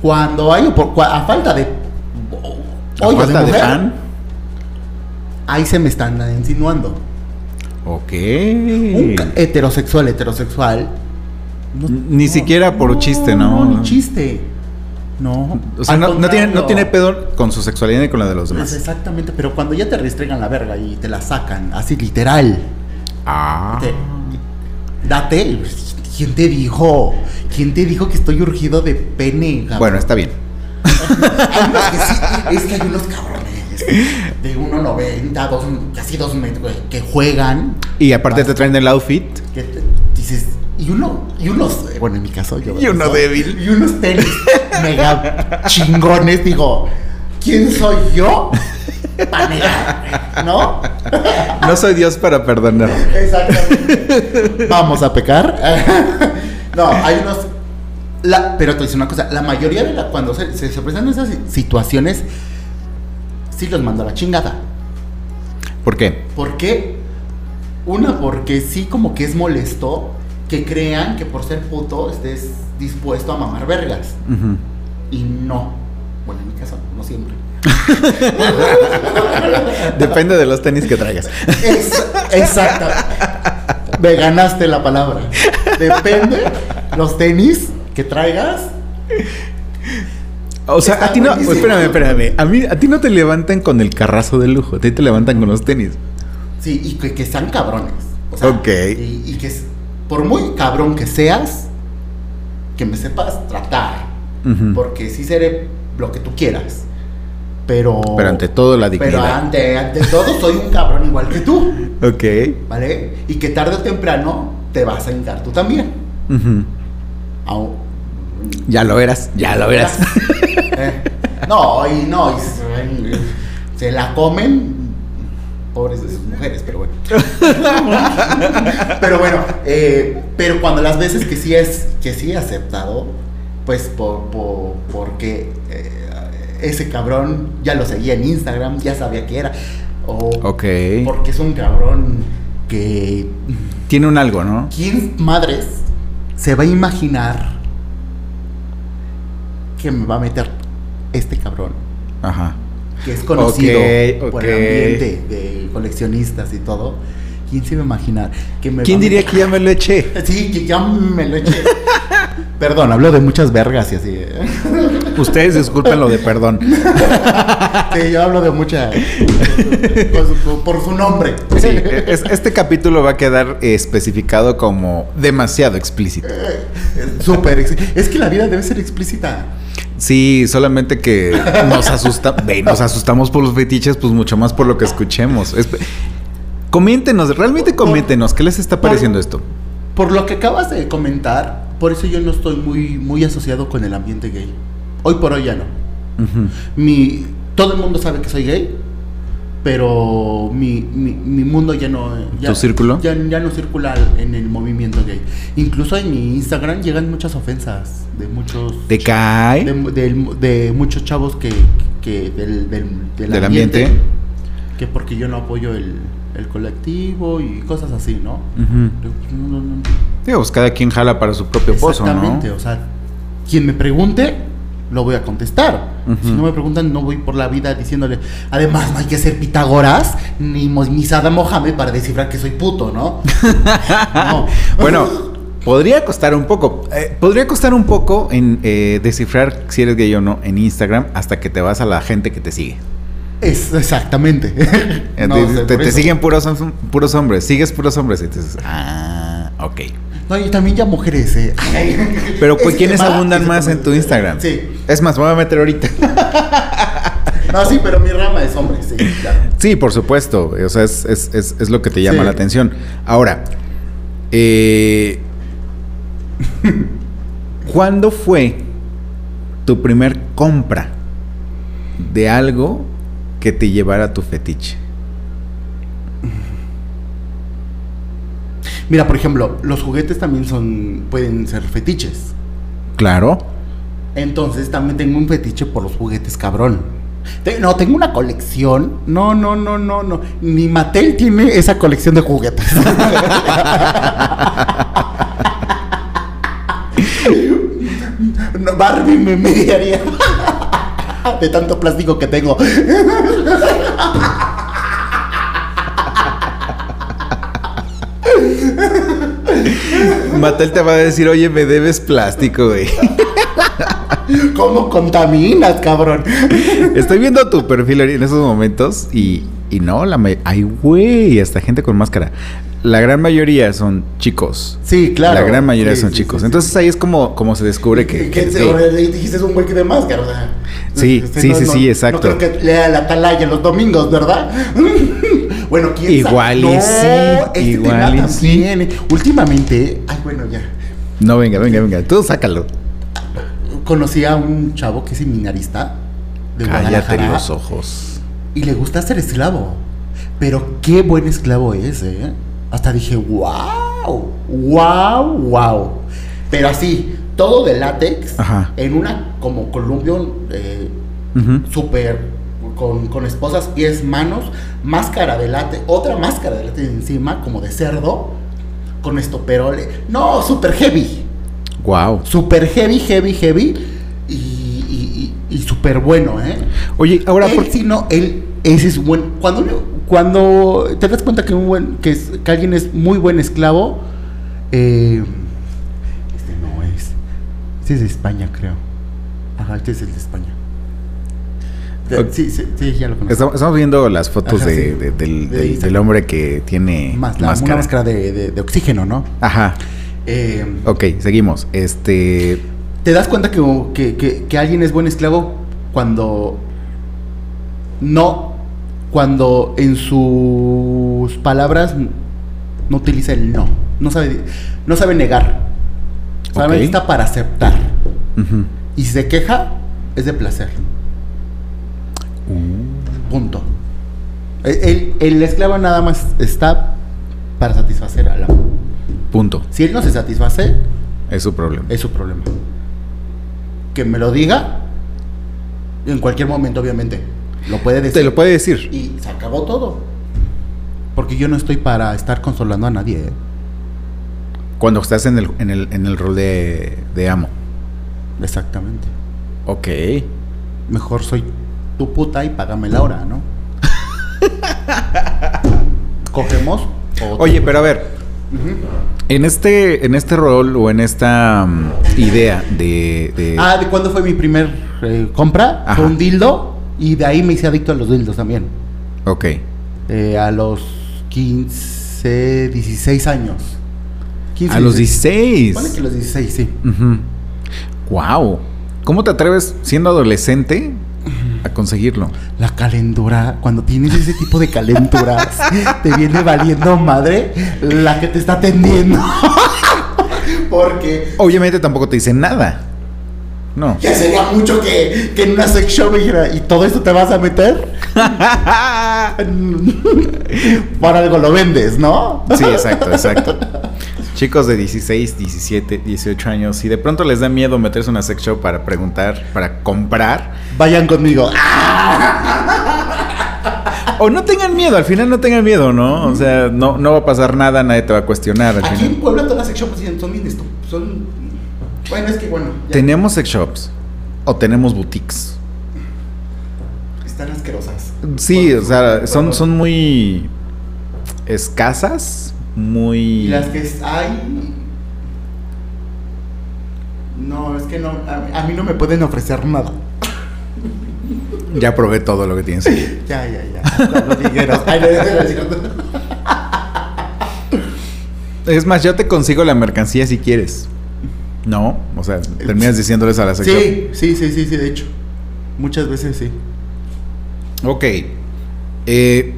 cuando hay, a falta de... ¿A falta de mujer, pan? Ahí se me están insinuando. Ok. Un heterosexual, heterosexual. no- Ni siquiera por chiste, ¿no? No, ni chiste. No. O sea, no, no tiene, no tiene pedo con su sexualidad ni con la de los Pues demás. exactamente, pero cuando ya te restregan la verga y te la sacan, así literal. Ah. te- date. ¿Quién te dijo? ¿Quién te dijo que estoy urgido de pene? cabrón? Bueno, está bien. Hay unos que sí, es que hay unos cabrones de 1.90, dos, casi 2 metros, que juegan. Y aparte te traen el outfit. Que te- dices, Y uno, y unos, bueno, en mi caso yo. Y uno ¿no? débil. Y unos tenis mega chingones. Digo, ¿quién soy yo para negar? ¿No? No soy Dios para perdonar. Exactamente. Vamos a pecar. no, hay unos. La, pero te decir una cosa: la mayoría de la, cuando se, se, se presentan esas situaciones, sí los mando a la chingada. ¿Por qué? ¿Por qué? Una, porque sí, como que es molesto que crean que por ser puto estés dispuesto a mamar vergas. Y no. Bueno, en mi caso, no siempre. Depende de los tenis que traigas. Es, exacto. Me ganaste la palabra. Depende los tenis que traigas. O sea, Está a ti no. Espérame, espérame. A mí, a ti no te levantan con el carrazo de lujo. A ti te levantan con los tenis. Sí, y que, que sean cabrones. O sea, Ok. Y, y que por muy cabrón que seas, que me sepas tratar. Porque sí seré lo que tú quieras. Pero. Pero ante todo la Pero dignidad. ante, ante todo soy un cabrón igual que tú. Ok. ¿Vale? Y que tarde o temprano te vas a hincar tú también. Ujú. Au- Ya lo eras. Ya lo eras. Eh, No, y no, y se, se la comen. Pobres de sus mujeres, pero bueno. pero bueno, eh, pero cuando las veces que sí es que sí he aceptado, pues por, por- porque eh, ese cabrón ya lo seguía en Instagram, ya sabía que era. O porque es un cabrón que Tiene un algo, ¿no? ¿Quién madres se va a imaginar que me va a meter este cabrón? Ajá. Que es conocido Ok, por ok. el ambiente de coleccionistas y todo. ¿Quién se va a imaginar que me ¿Quién a diría meter- que ya me lo eché? Sí, que ya me lo eché. Perdón, hablo de muchas vergas y así. ¿eh? Ustedes disculpen lo de perdón. Sí, yo hablo de muchas. por, su- por su nombre. Sí, es- este capítulo va a quedar eh, especificado como demasiado explícito. Súper. ex- Es que la vida debe ser explícita. Sí, solamente que nos asusta, nos asustamos por los fetiches, pues mucho más por lo que escuchemos. Es- coméntenos, realmente coméntenos, ¿qué les está pareciendo esto? Por lo que acabas de comentar, por eso yo no estoy muy, muy asociado con el ambiente gay. Hoy por hoy ya no. Mi, todo el mundo sabe que soy gay, pero mi, mi, mi mundo ya no... Ya, ¿Tu círculo? Ya, ya no circula en el movimiento gay. Incluso en mi Instagram llegan muchas ofensas de muchos... ¿Te cae? De, de muchos chavos que, que del, del, del ¿Del ambiente, ambiente? que porque yo no apoyo el, el colectivo y cosas así, ¿no? Ujú. Pero, no, no, no. Digo, pues cada quien jala para su propio pozo, ¿no? Exactamente, o sea, quien me pregunte, lo voy a contestar. Si no me preguntan, no voy por la vida diciéndole, además no hay que ser Pitágoras ni ni Saddam Mohamed para descifrar que soy puto, ¿no? no. Bueno, podría costar un poco. eh, podría costar un poco en eh, descifrar si eres gay o no en Instagram hasta que te vas a la gente que te sigue. Es exactamente. Eh, No, te, siguen puros, puros hombres, sigues puros hombres y dices, ah, ok. No, y también ya mujeres, eh. Pero pues, ¿quiénes tema, abundan más en tu Instagram? Sí. Es más, me voy a meter ahorita. No, sí, pero mi rama es hombre, sí, claro. Sí, por supuesto. O sea, es, es- es- es lo que te llama Sí. la atención. Ahora, eh, ¿cuándo fue tu primer compra de algo que te llevara a tu fetiche? Mira, por ejemplo, los juguetes también son pueden ser fetiches. Claro. Entonces también tengo un fetiche por los juguetes, cabrón. Te- no, tengo una colección. No, no, no, no, no. Ni Mattel tiene esa colección de juguetes. No, Barbie me mediaría. De tanto plástico que tengo. Matel te va a decir, oye, me debes plástico, güey. ¿Cómo contaminas, cabrón? Estoy viendo tu perfil en esos momentos y, y no, la ay, güey, hasta gente con máscara. La gran mayoría son chicos. Sí, claro. La gran mayoría Sí, son sí, chicos. sí. Entonces ahí es como, como se descubre que, que ¿Qué es se- gay. ahora le dijiste es un güey que de máscara, o sea. Sí, Este, sí, no- sí, no- sí, exacto. No creo que lea la atalaya los domingos, ¿verdad? Bueno, quién Igual sabe? y No, sí, este igual tema y sí. también, eh. Últimamente, ay, bueno, ya. No, venga, venga, venga. Tú sácalo. Conocí a un chavo que es seminarista de Cállate los ojos. y le gusta ser esclavo. Pero qué buen esclavo es, ¿eh? Hasta dije, wow, wow, wow. Pero así, todo de látex, Ajá. en una como columpio eh, súper con, con esposas, pies, manos, máscara de látex, otra máscara de látex encima, como de cerdo, con estoperole. No, súper heavy. Wow. Súper heavy, heavy, heavy. Y, y, y, y súper bueno, ¿eh? Oye, ahora él, por sí, no, él, ese es buen. Cuando, cuando te das cuenta que, un buen, que, es- que alguien es muy buen esclavo, eh, este no es. Este es de España, creo. Ajá, este es el de España. De- Ok. sí, sí, sí, ya lo conozco. Estamos, viendo las fotos Ajá, de, sí. de- del, hombre que tiene Más, la- máscara. Una máscara de, oxígeno, ¿no? Ajá. Eh, Ok, seguimos. Este. te das cuenta que, que- que- que alguien es buen esclavo cuando no, cuando en sus palabras no utiliza el no, no sabe, no sabe negar, solamente está para aceptar y si se queja es de placer. Punto. El, el- el esclavo nada más está para satisfacer al amo. Punto. Si él no se satisface, Es su problema. es su problema. Que me lo diga en cualquier momento, obviamente. Lo puede decir. Te lo puede decir. Y se acabó todo. Porque yo no estoy para estar consolando a nadie. ¿eh? Cuando estás en el, en el, en el rol de, de amo. Exactamente. Ok. Mejor soy tu puta y págame la hora, ¿no? Cogemos. Oye, pero a ver, en este, en este rol o en esta mm, idea de, de- Ah, ¿de cuándo fue mi primer eh, compra? Ajá. Fue un dildo. Y de ahí me hice adicto a los dildos también. Ok. Eh, a los 15, 16 años. 15, A los 16. 16. Pone que los 16, sí. Wow. ¿Cómo te atreves siendo adolescente a conseguirlo? La calentura, cuando tienes ese tipo de calenturas, te viene valiendo madre la que te está atendiendo. Porque Obviamente tampoco te dicen nada. No. ya sería mucho que, que en una sex shop me dijera, ¿y todo esto te vas a meter? Por algo lo vendes, ¿no? Sí, exacto, exacto. Chicos de 16, 17, 18 años, si de pronto les da miedo meterse a una sex shop para preguntar, para comprar, Vayan conmigo. o no tengan miedo, al final no tengan miedo, ¿no? O sea, no, no va a pasar nada, nadie te va a cuestionar. Al Aquí final. en Puebla todas las sex shops son bien esto. Son. Bueno, es que bueno. ya ¿Tenemos sex shops o tenemos boutiques? Están asquerosas. Sí, o sea, son, son muy escasas, muy... Y las que hay. No, es que no. A, a mí no me pueden ofrecer nada. Ya probé todo lo que tienes. Ya, ya, ya. Cuando dijeras. Ay, no. Es más, yo te consigo la mercancía si quieres. No, o sea, terminas diciéndoles a la sección. Sí, sí, sí, sí, sí, de hecho. Muchas veces sí. Ok. Eh,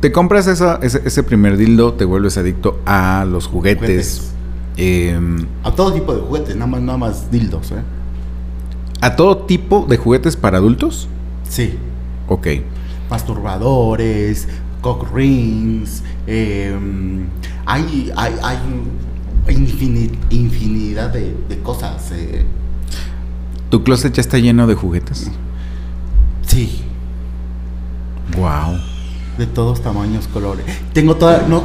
te compras esa- ese, ese primer dildo, te vuelves adicto a los juguetes. Juguetes. em, A todo tipo de juguetes, nada más, nada más dildos, ¿eh? a todo tipo de juguetes para adultos. Sí. Ok. Masturbadores, cock rings. em, hay, hay, hay infini- infinidad de, de cosas. eh. ¿Tu closet ya está lleno de juguetes? Sí. Wow. De todos tamaños, colores. Tengo toda. No,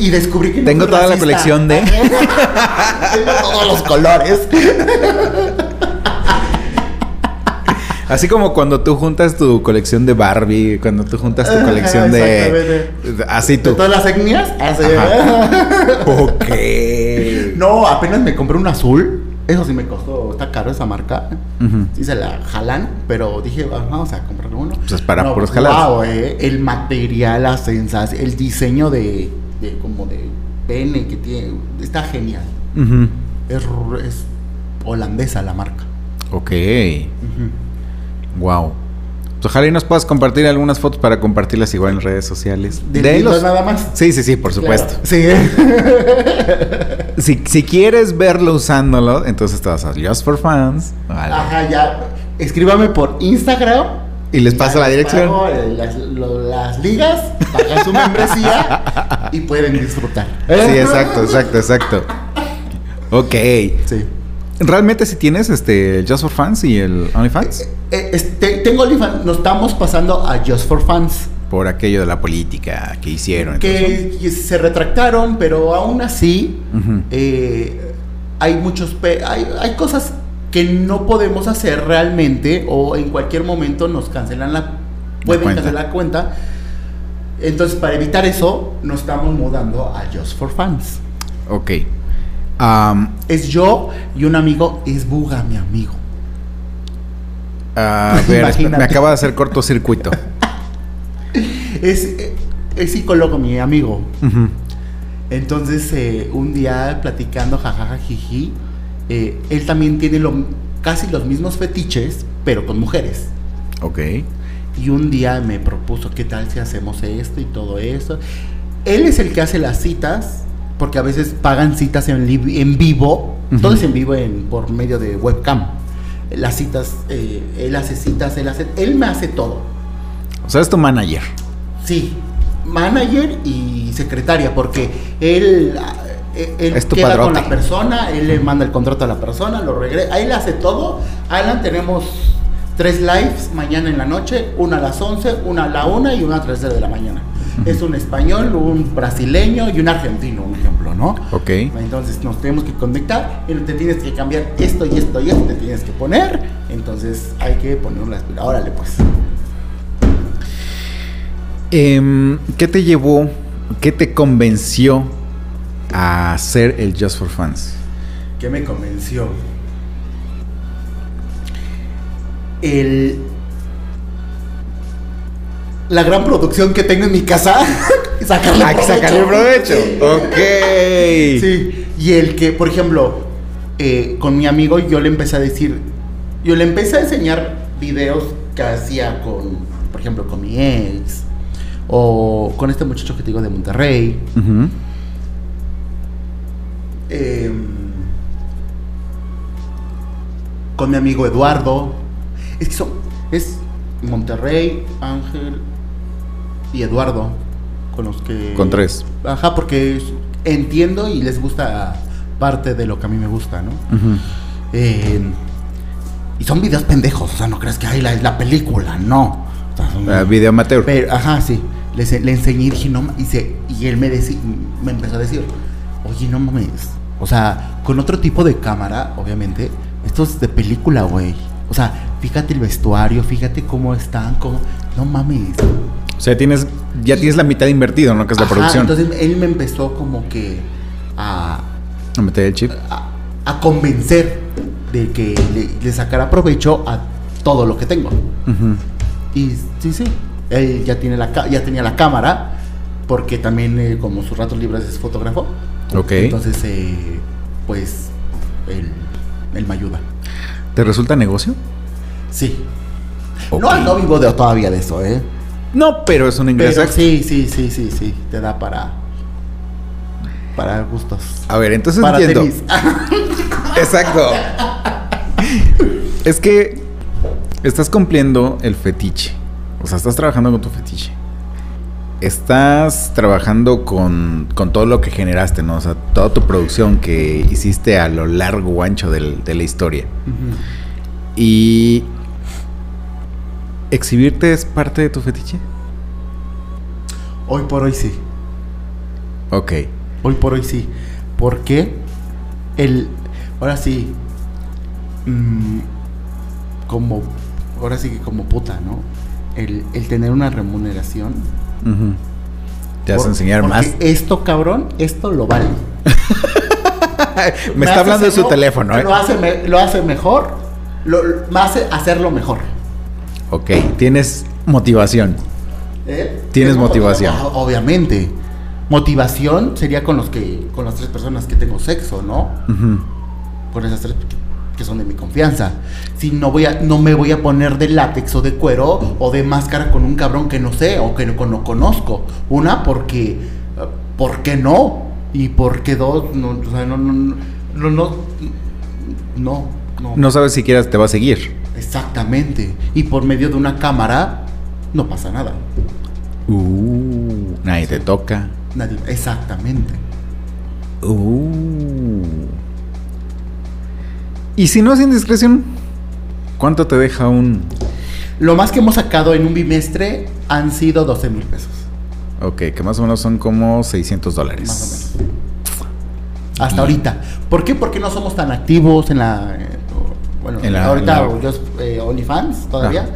y descubrí que. no Tengo toda la colección de- Tengo todos los colores. Así como cuando tú juntas tu colección de Barbie, cuando tú juntas tu colección Ajá, de... Así ¿De tú. todas las etnias? Así. Ok. No, apenas me compré un azul. Eso sí me costó. Está caro esa marca. Ujú. Sí se la jalan, pero dije, "Va, vamos a comprar uno. Pues es para no, puros jalados. guau, eh, el material, la sensación, el diseño de, de como de pene que tiene, está genial. Es holandesa la marca. Ok. Wow. Pues ojalá y nos puedas compartir algunas fotos para compartirlas igual en redes sociales. ¿De, De los nada más? Sí, sí, sí, por supuesto. Claro. Sí. Si, si quieres verlo usándolo, entonces te vas a Just for Fans. vale. Ajá, ya. Escríbame por Instagram. Y les paso la les dirección. pago, eh, las, lo- las ligas, pagan su membresía y pueden disfrutar. Sí, exacto, exacto, exacto. Ok. Sí. ¿Realmente si tienes este Just for Fans y el OnlyFans? Eh, este, tengo OnlyFans, nos estamos pasando a Just for Fans. Por aquello de la política que hicieron. entonces, Que se retractaron, pero aún así eh, hay muchos hay, hay cosas que no podemos hacer realmente o en cualquier momento nos cancelan la pueden cancelar la cuenta. Entonces, para evitar eso, nos estamos mudando a Just for Fans. Ok. Es yo y un amigo, es Buga, mi amigo. A ver, me acaba de hacer cortocircuito. Es, eh, es psicólogo, mi amigo. Ujú. Entonces, eh, un día platicando, jajaja, jiji, eh, él también tiene lo- casi los mismos fetiches, pero con mujeres. Ok. Y un día me propuso, ¿qué tal si hacemos esto y todo eso? Él es el que hace las citas, porque a veces pagan citas en, en vivo, Ujú. todo es en vivo en, por medio de webcam. Las citas, eh, él hace citas, él hace, él me hace todo. O sea, es tu manager. Sí, manager y secretaria, porque él, eh, él Es tu queda con la persona, él le manda el contrato a la persona, lo regresa, él hace todo. Alan, tenemos tres lives mañana en la noche, una a las 11, una a la 1 y una a las 3 de la mañana. Es un español, un brasileño y un argentino, un ejemplo, ¿no? Ok. Entonces nos tenemos que conectar y te tienes que cambiar esto y esto y esto, te tienes que poner. Entonces hay que poner una aspira- Órale, pues. Em, ¿Qué te llevó, qué te convenció a hacer el Just for Fans? ¿Qué me convenció? El. La gran producción que tengo en mi casa. y sacarle Hay sacarle provecho. Ok. Sí. Y el que, por ejemplo, eh, con mi amigo yo le empecé a decir. Yo le empecé a enseñar videos que hacía con, por ejemplo, con mi ex. O con este muchacho que te digo de Monterrey. Eh, con mi amigo Eduardo. Es que son. Es Monterrey, Ángel y Eduardo. Con los que. Con tres. Ajá, porque entiendo y les gusta parte de lo que a mí me gusta, ¿no? Eh, y son videos pendejos, o sea, no crees que hay la, la película, no. O sea, son- Ah, video amateur. pero, ajá, sí. Le, le enseñé y dije, no y, se- y él me, deci- me empezó a decir, oye, no mames. O sea, con otro tipo de cámara, obviamente, esto es de película, güey. O sea, fíjate el vestuario, fíjate cómo están, cómo... No mames. O sea, tienes, ya tienes la mitad invertido, ¿no? Que es la Ajá, producción. Entonces él me empezó como que a, A meter el chip. a, a convencer de que le, le sacara provecho a todo lo que tengo. Y sí, sí, él ya, tiene la, ya tenía la cámara, porque también eh, como sus ratos libres es fotógrafo. Ok. Entonces, eh, pues, él, él me ayuda. ¿Te resulta negocio? Sí. No, no vivo de, todavía de eso, ¿eh? No, pero es un ingreso. Pero sí, sí, sí, sí, sí, te da para... Para gustos. A ver, entonces para entiendo. tenis. Exacto. es que estás cumpliendo el fetiche. O sea, estás trabajando con tu fetiche. Estás trabajando con, con todo lo que generaste, ¿no? O sea, toda tu producción que hiciste a lo largo o ancho del- de la historia. Y exhibirte es parte de tu fetiche. Hoy por hoy sí. Ok. Hoy por hoy sí. Porque el. Ahora sí. mm, como. Ahora sí que como puta, ¿no? El, el tener una remuneración. Ujú. Te vas a enseñar más. Esto, cabrón, esto lo vale. Me está hablando de su teléfono, ¿eh? Lo hace, me- lo hace mejor. Lo, me hace hacerlo mejor. Ok. Tienes motivación. ¿Eh? Tienes motivación. motiva- Obviamente. Motivación sería con los que. con las tres personas que tengo sexo, ¿no? Con esas tres que son de mi confianza. Si no voy a, no me voy a poner de látex o de cuero o de máscara con un cabrón que no sé o que no, no conozco. Una porque, ¿por qué no? Y porque dos, no, o sea, no, no, no, no, no, no. No sabes siquiera te va a seguir. Exactamente. Y por medio de una cámara no pasa nada. Uh, nadie te toca. Nadie, exactamente. Uh. Y si no es indiscreción, ¿cuánto te deja un...? Lo más que hemos sacado en un bimestre han sido 12 mil pesos. Ok, que más o menos son como 600 dólares. Más o menos. Hasta ahorita. ¿Por qué? Porque no somos tan activos en la... bueno, En la- ahorita en la- yo eh, OnlyFans todavía.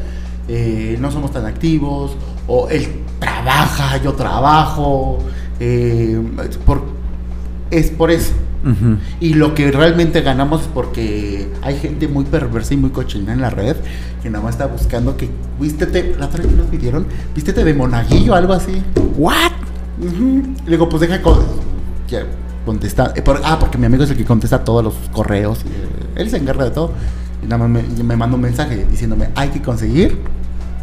Eh, no somos tan activos. O él trabaja, yo trabajo. eh, es por, es por eso. Y lo que realmente ganamos es porque hay gente muy perversa y muy cochina en la red que nada más está buscando que vístete, la otra vez que nos pidieron, vístete de monaguillo, algo así. ¿What? Y digo, pues deja con- que contestar. eh, por- ah, porque mi amigo es el que contesta todos los correos. él se encarga de todo. Y nada más me, me manda un mensaje diciéndome, hay que conseguir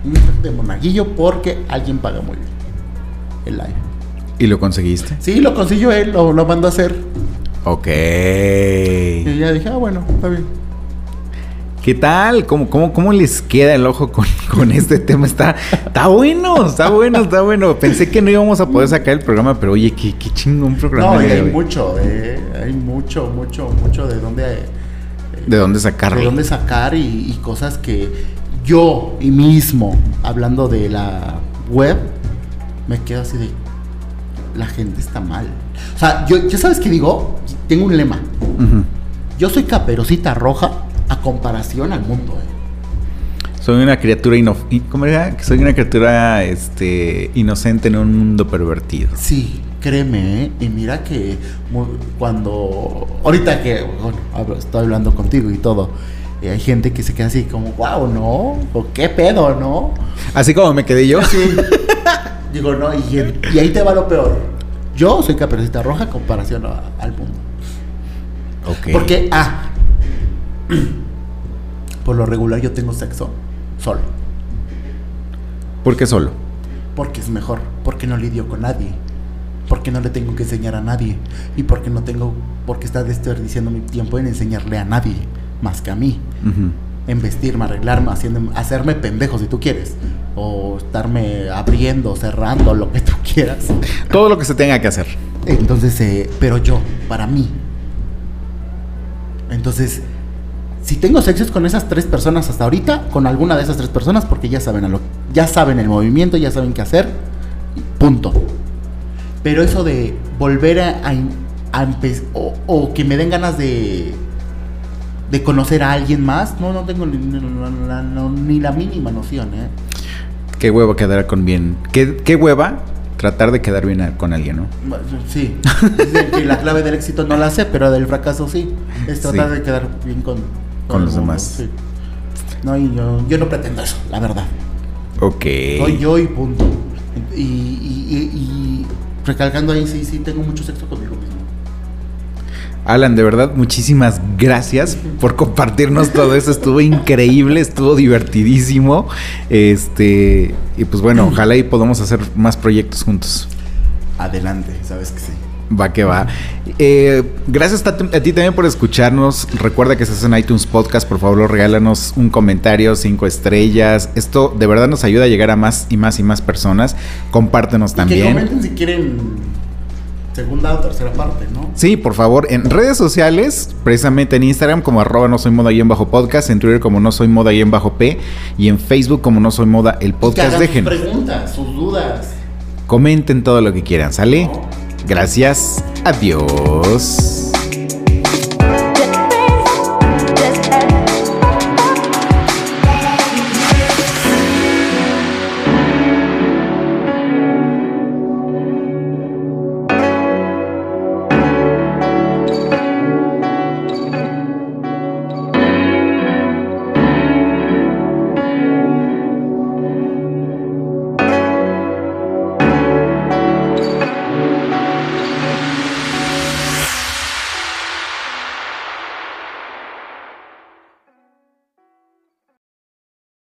un de monaguillo porque alguien paga muy bien el live. ¿Y lo conseguiste? Sí, lo consiguió él, lo, lo mandó a hacer. Ok. Y ya dije, ah, bueno, está bien. ¿Qué tal? ¿Cómo, cómo, cómo les queda el ojo con, con este tema? Está, está bueno, está bueno, está bueno. Pensé que no íbamos a poder sacar el programa, pero oye, qué, qué chingón programa. No, hay hoy. mucho, eh, hay mucho, mucho, mucho de dónde, eh, ¿De dónde sacarlo? de dónde sacar y, y cosas que yo y mismo, hablando de la web, me quedo así de, la gente está mal. O sea, yo, ¿ya sabes qué digo? Tengo un lema. Yo soy caperucita roja a comparación al mundo. eh. Soy una criatura ino ¿cómo era? Soy una criatura este, inocente en un mundo pervertido. Sí, créeme, ¿eh? y mira que cuando, ahorita que, bueno, estoy hablando contigo y todo, eh, hay gente que se queda así como, wow, ¿no? ¿O qué pedo, no? Así como me quedé yo. Sí. Digo, no, y, y ahí te va lo peor. Yo soy caperucita roja en comparación a- al mundo. Ok. Porque, ah, por lo regular yo tengo sexo solo. ¿Por qué solo? Porque es mejor, porque no lidio con nadie, porque no le tengo que enseñar a nadie y porque no tengo por qué estar desperdiciando mi tiempo en enseñarle a nadie más que a mí. En vestirme, arreglarme, haciendo, hacerme pendejo si tú quieres, o estarme abriendo, cerrando, lo que tú quieras. Todo lo que se tenga que hacer. Entonces, eh, pero yo, para mí. Entonces, si tengo sexos con esas tres personas hasta ahorita, con alguna de esas tres personas, porque ya saben a lo, ya saben el movimiento, ya saben qué hacer, punto. Pero eso de volver a, a, a o, o que me den ganas de de conocer a alguien más, no, no tengo ni, ni- la- no- ni la mínima noción, ¿eh? Qué hueva quedar con bien. Qué, qué hueva tratar de quedar bien a- con alguien, ¿no? Sí, Dicen que la clave del éxito no la sé, pero del fracaso sí. Es tratar Sí. de quedar bien con, Con los mundo, demás. sí. No, y yo, yo no pretendo eso, la verdad. Ok. Soy yo y punto. Y, y- y- y recalcando ahí, sí, sí, tengo mucho sexo conmigo mismo. Alan, de verdad, muchísimas gracias por compartirnos todo eso. Estuvo increíble, estuvo divertidísimo. Este, y pues bueno, ojalá y podamos hacer más proyectos juntos. Adelante, sabes que sí. Va que va. Eh, gracias a, a ti también por escucharnos. Recuerda que estás en iTunes Podcast. Por favor, regálanos un comentario, cinco estrellas. Esto de verdad nos ayuda a llegar a más y más y más personas. Compártenos Y que también. comenten si quieren segunda o tercera parte, ¿no? Sí, por favor, en redes sociales, precisamente en Instagram como arroba no soy moda y en bajo podcast, en Twitter como no soy moda y en bajo P, y en Facebook como no soy moda el podcast. hagan sus preguntas, sus dudas. comenten todo lo que quieran, ¿sale? Gracias, adiós.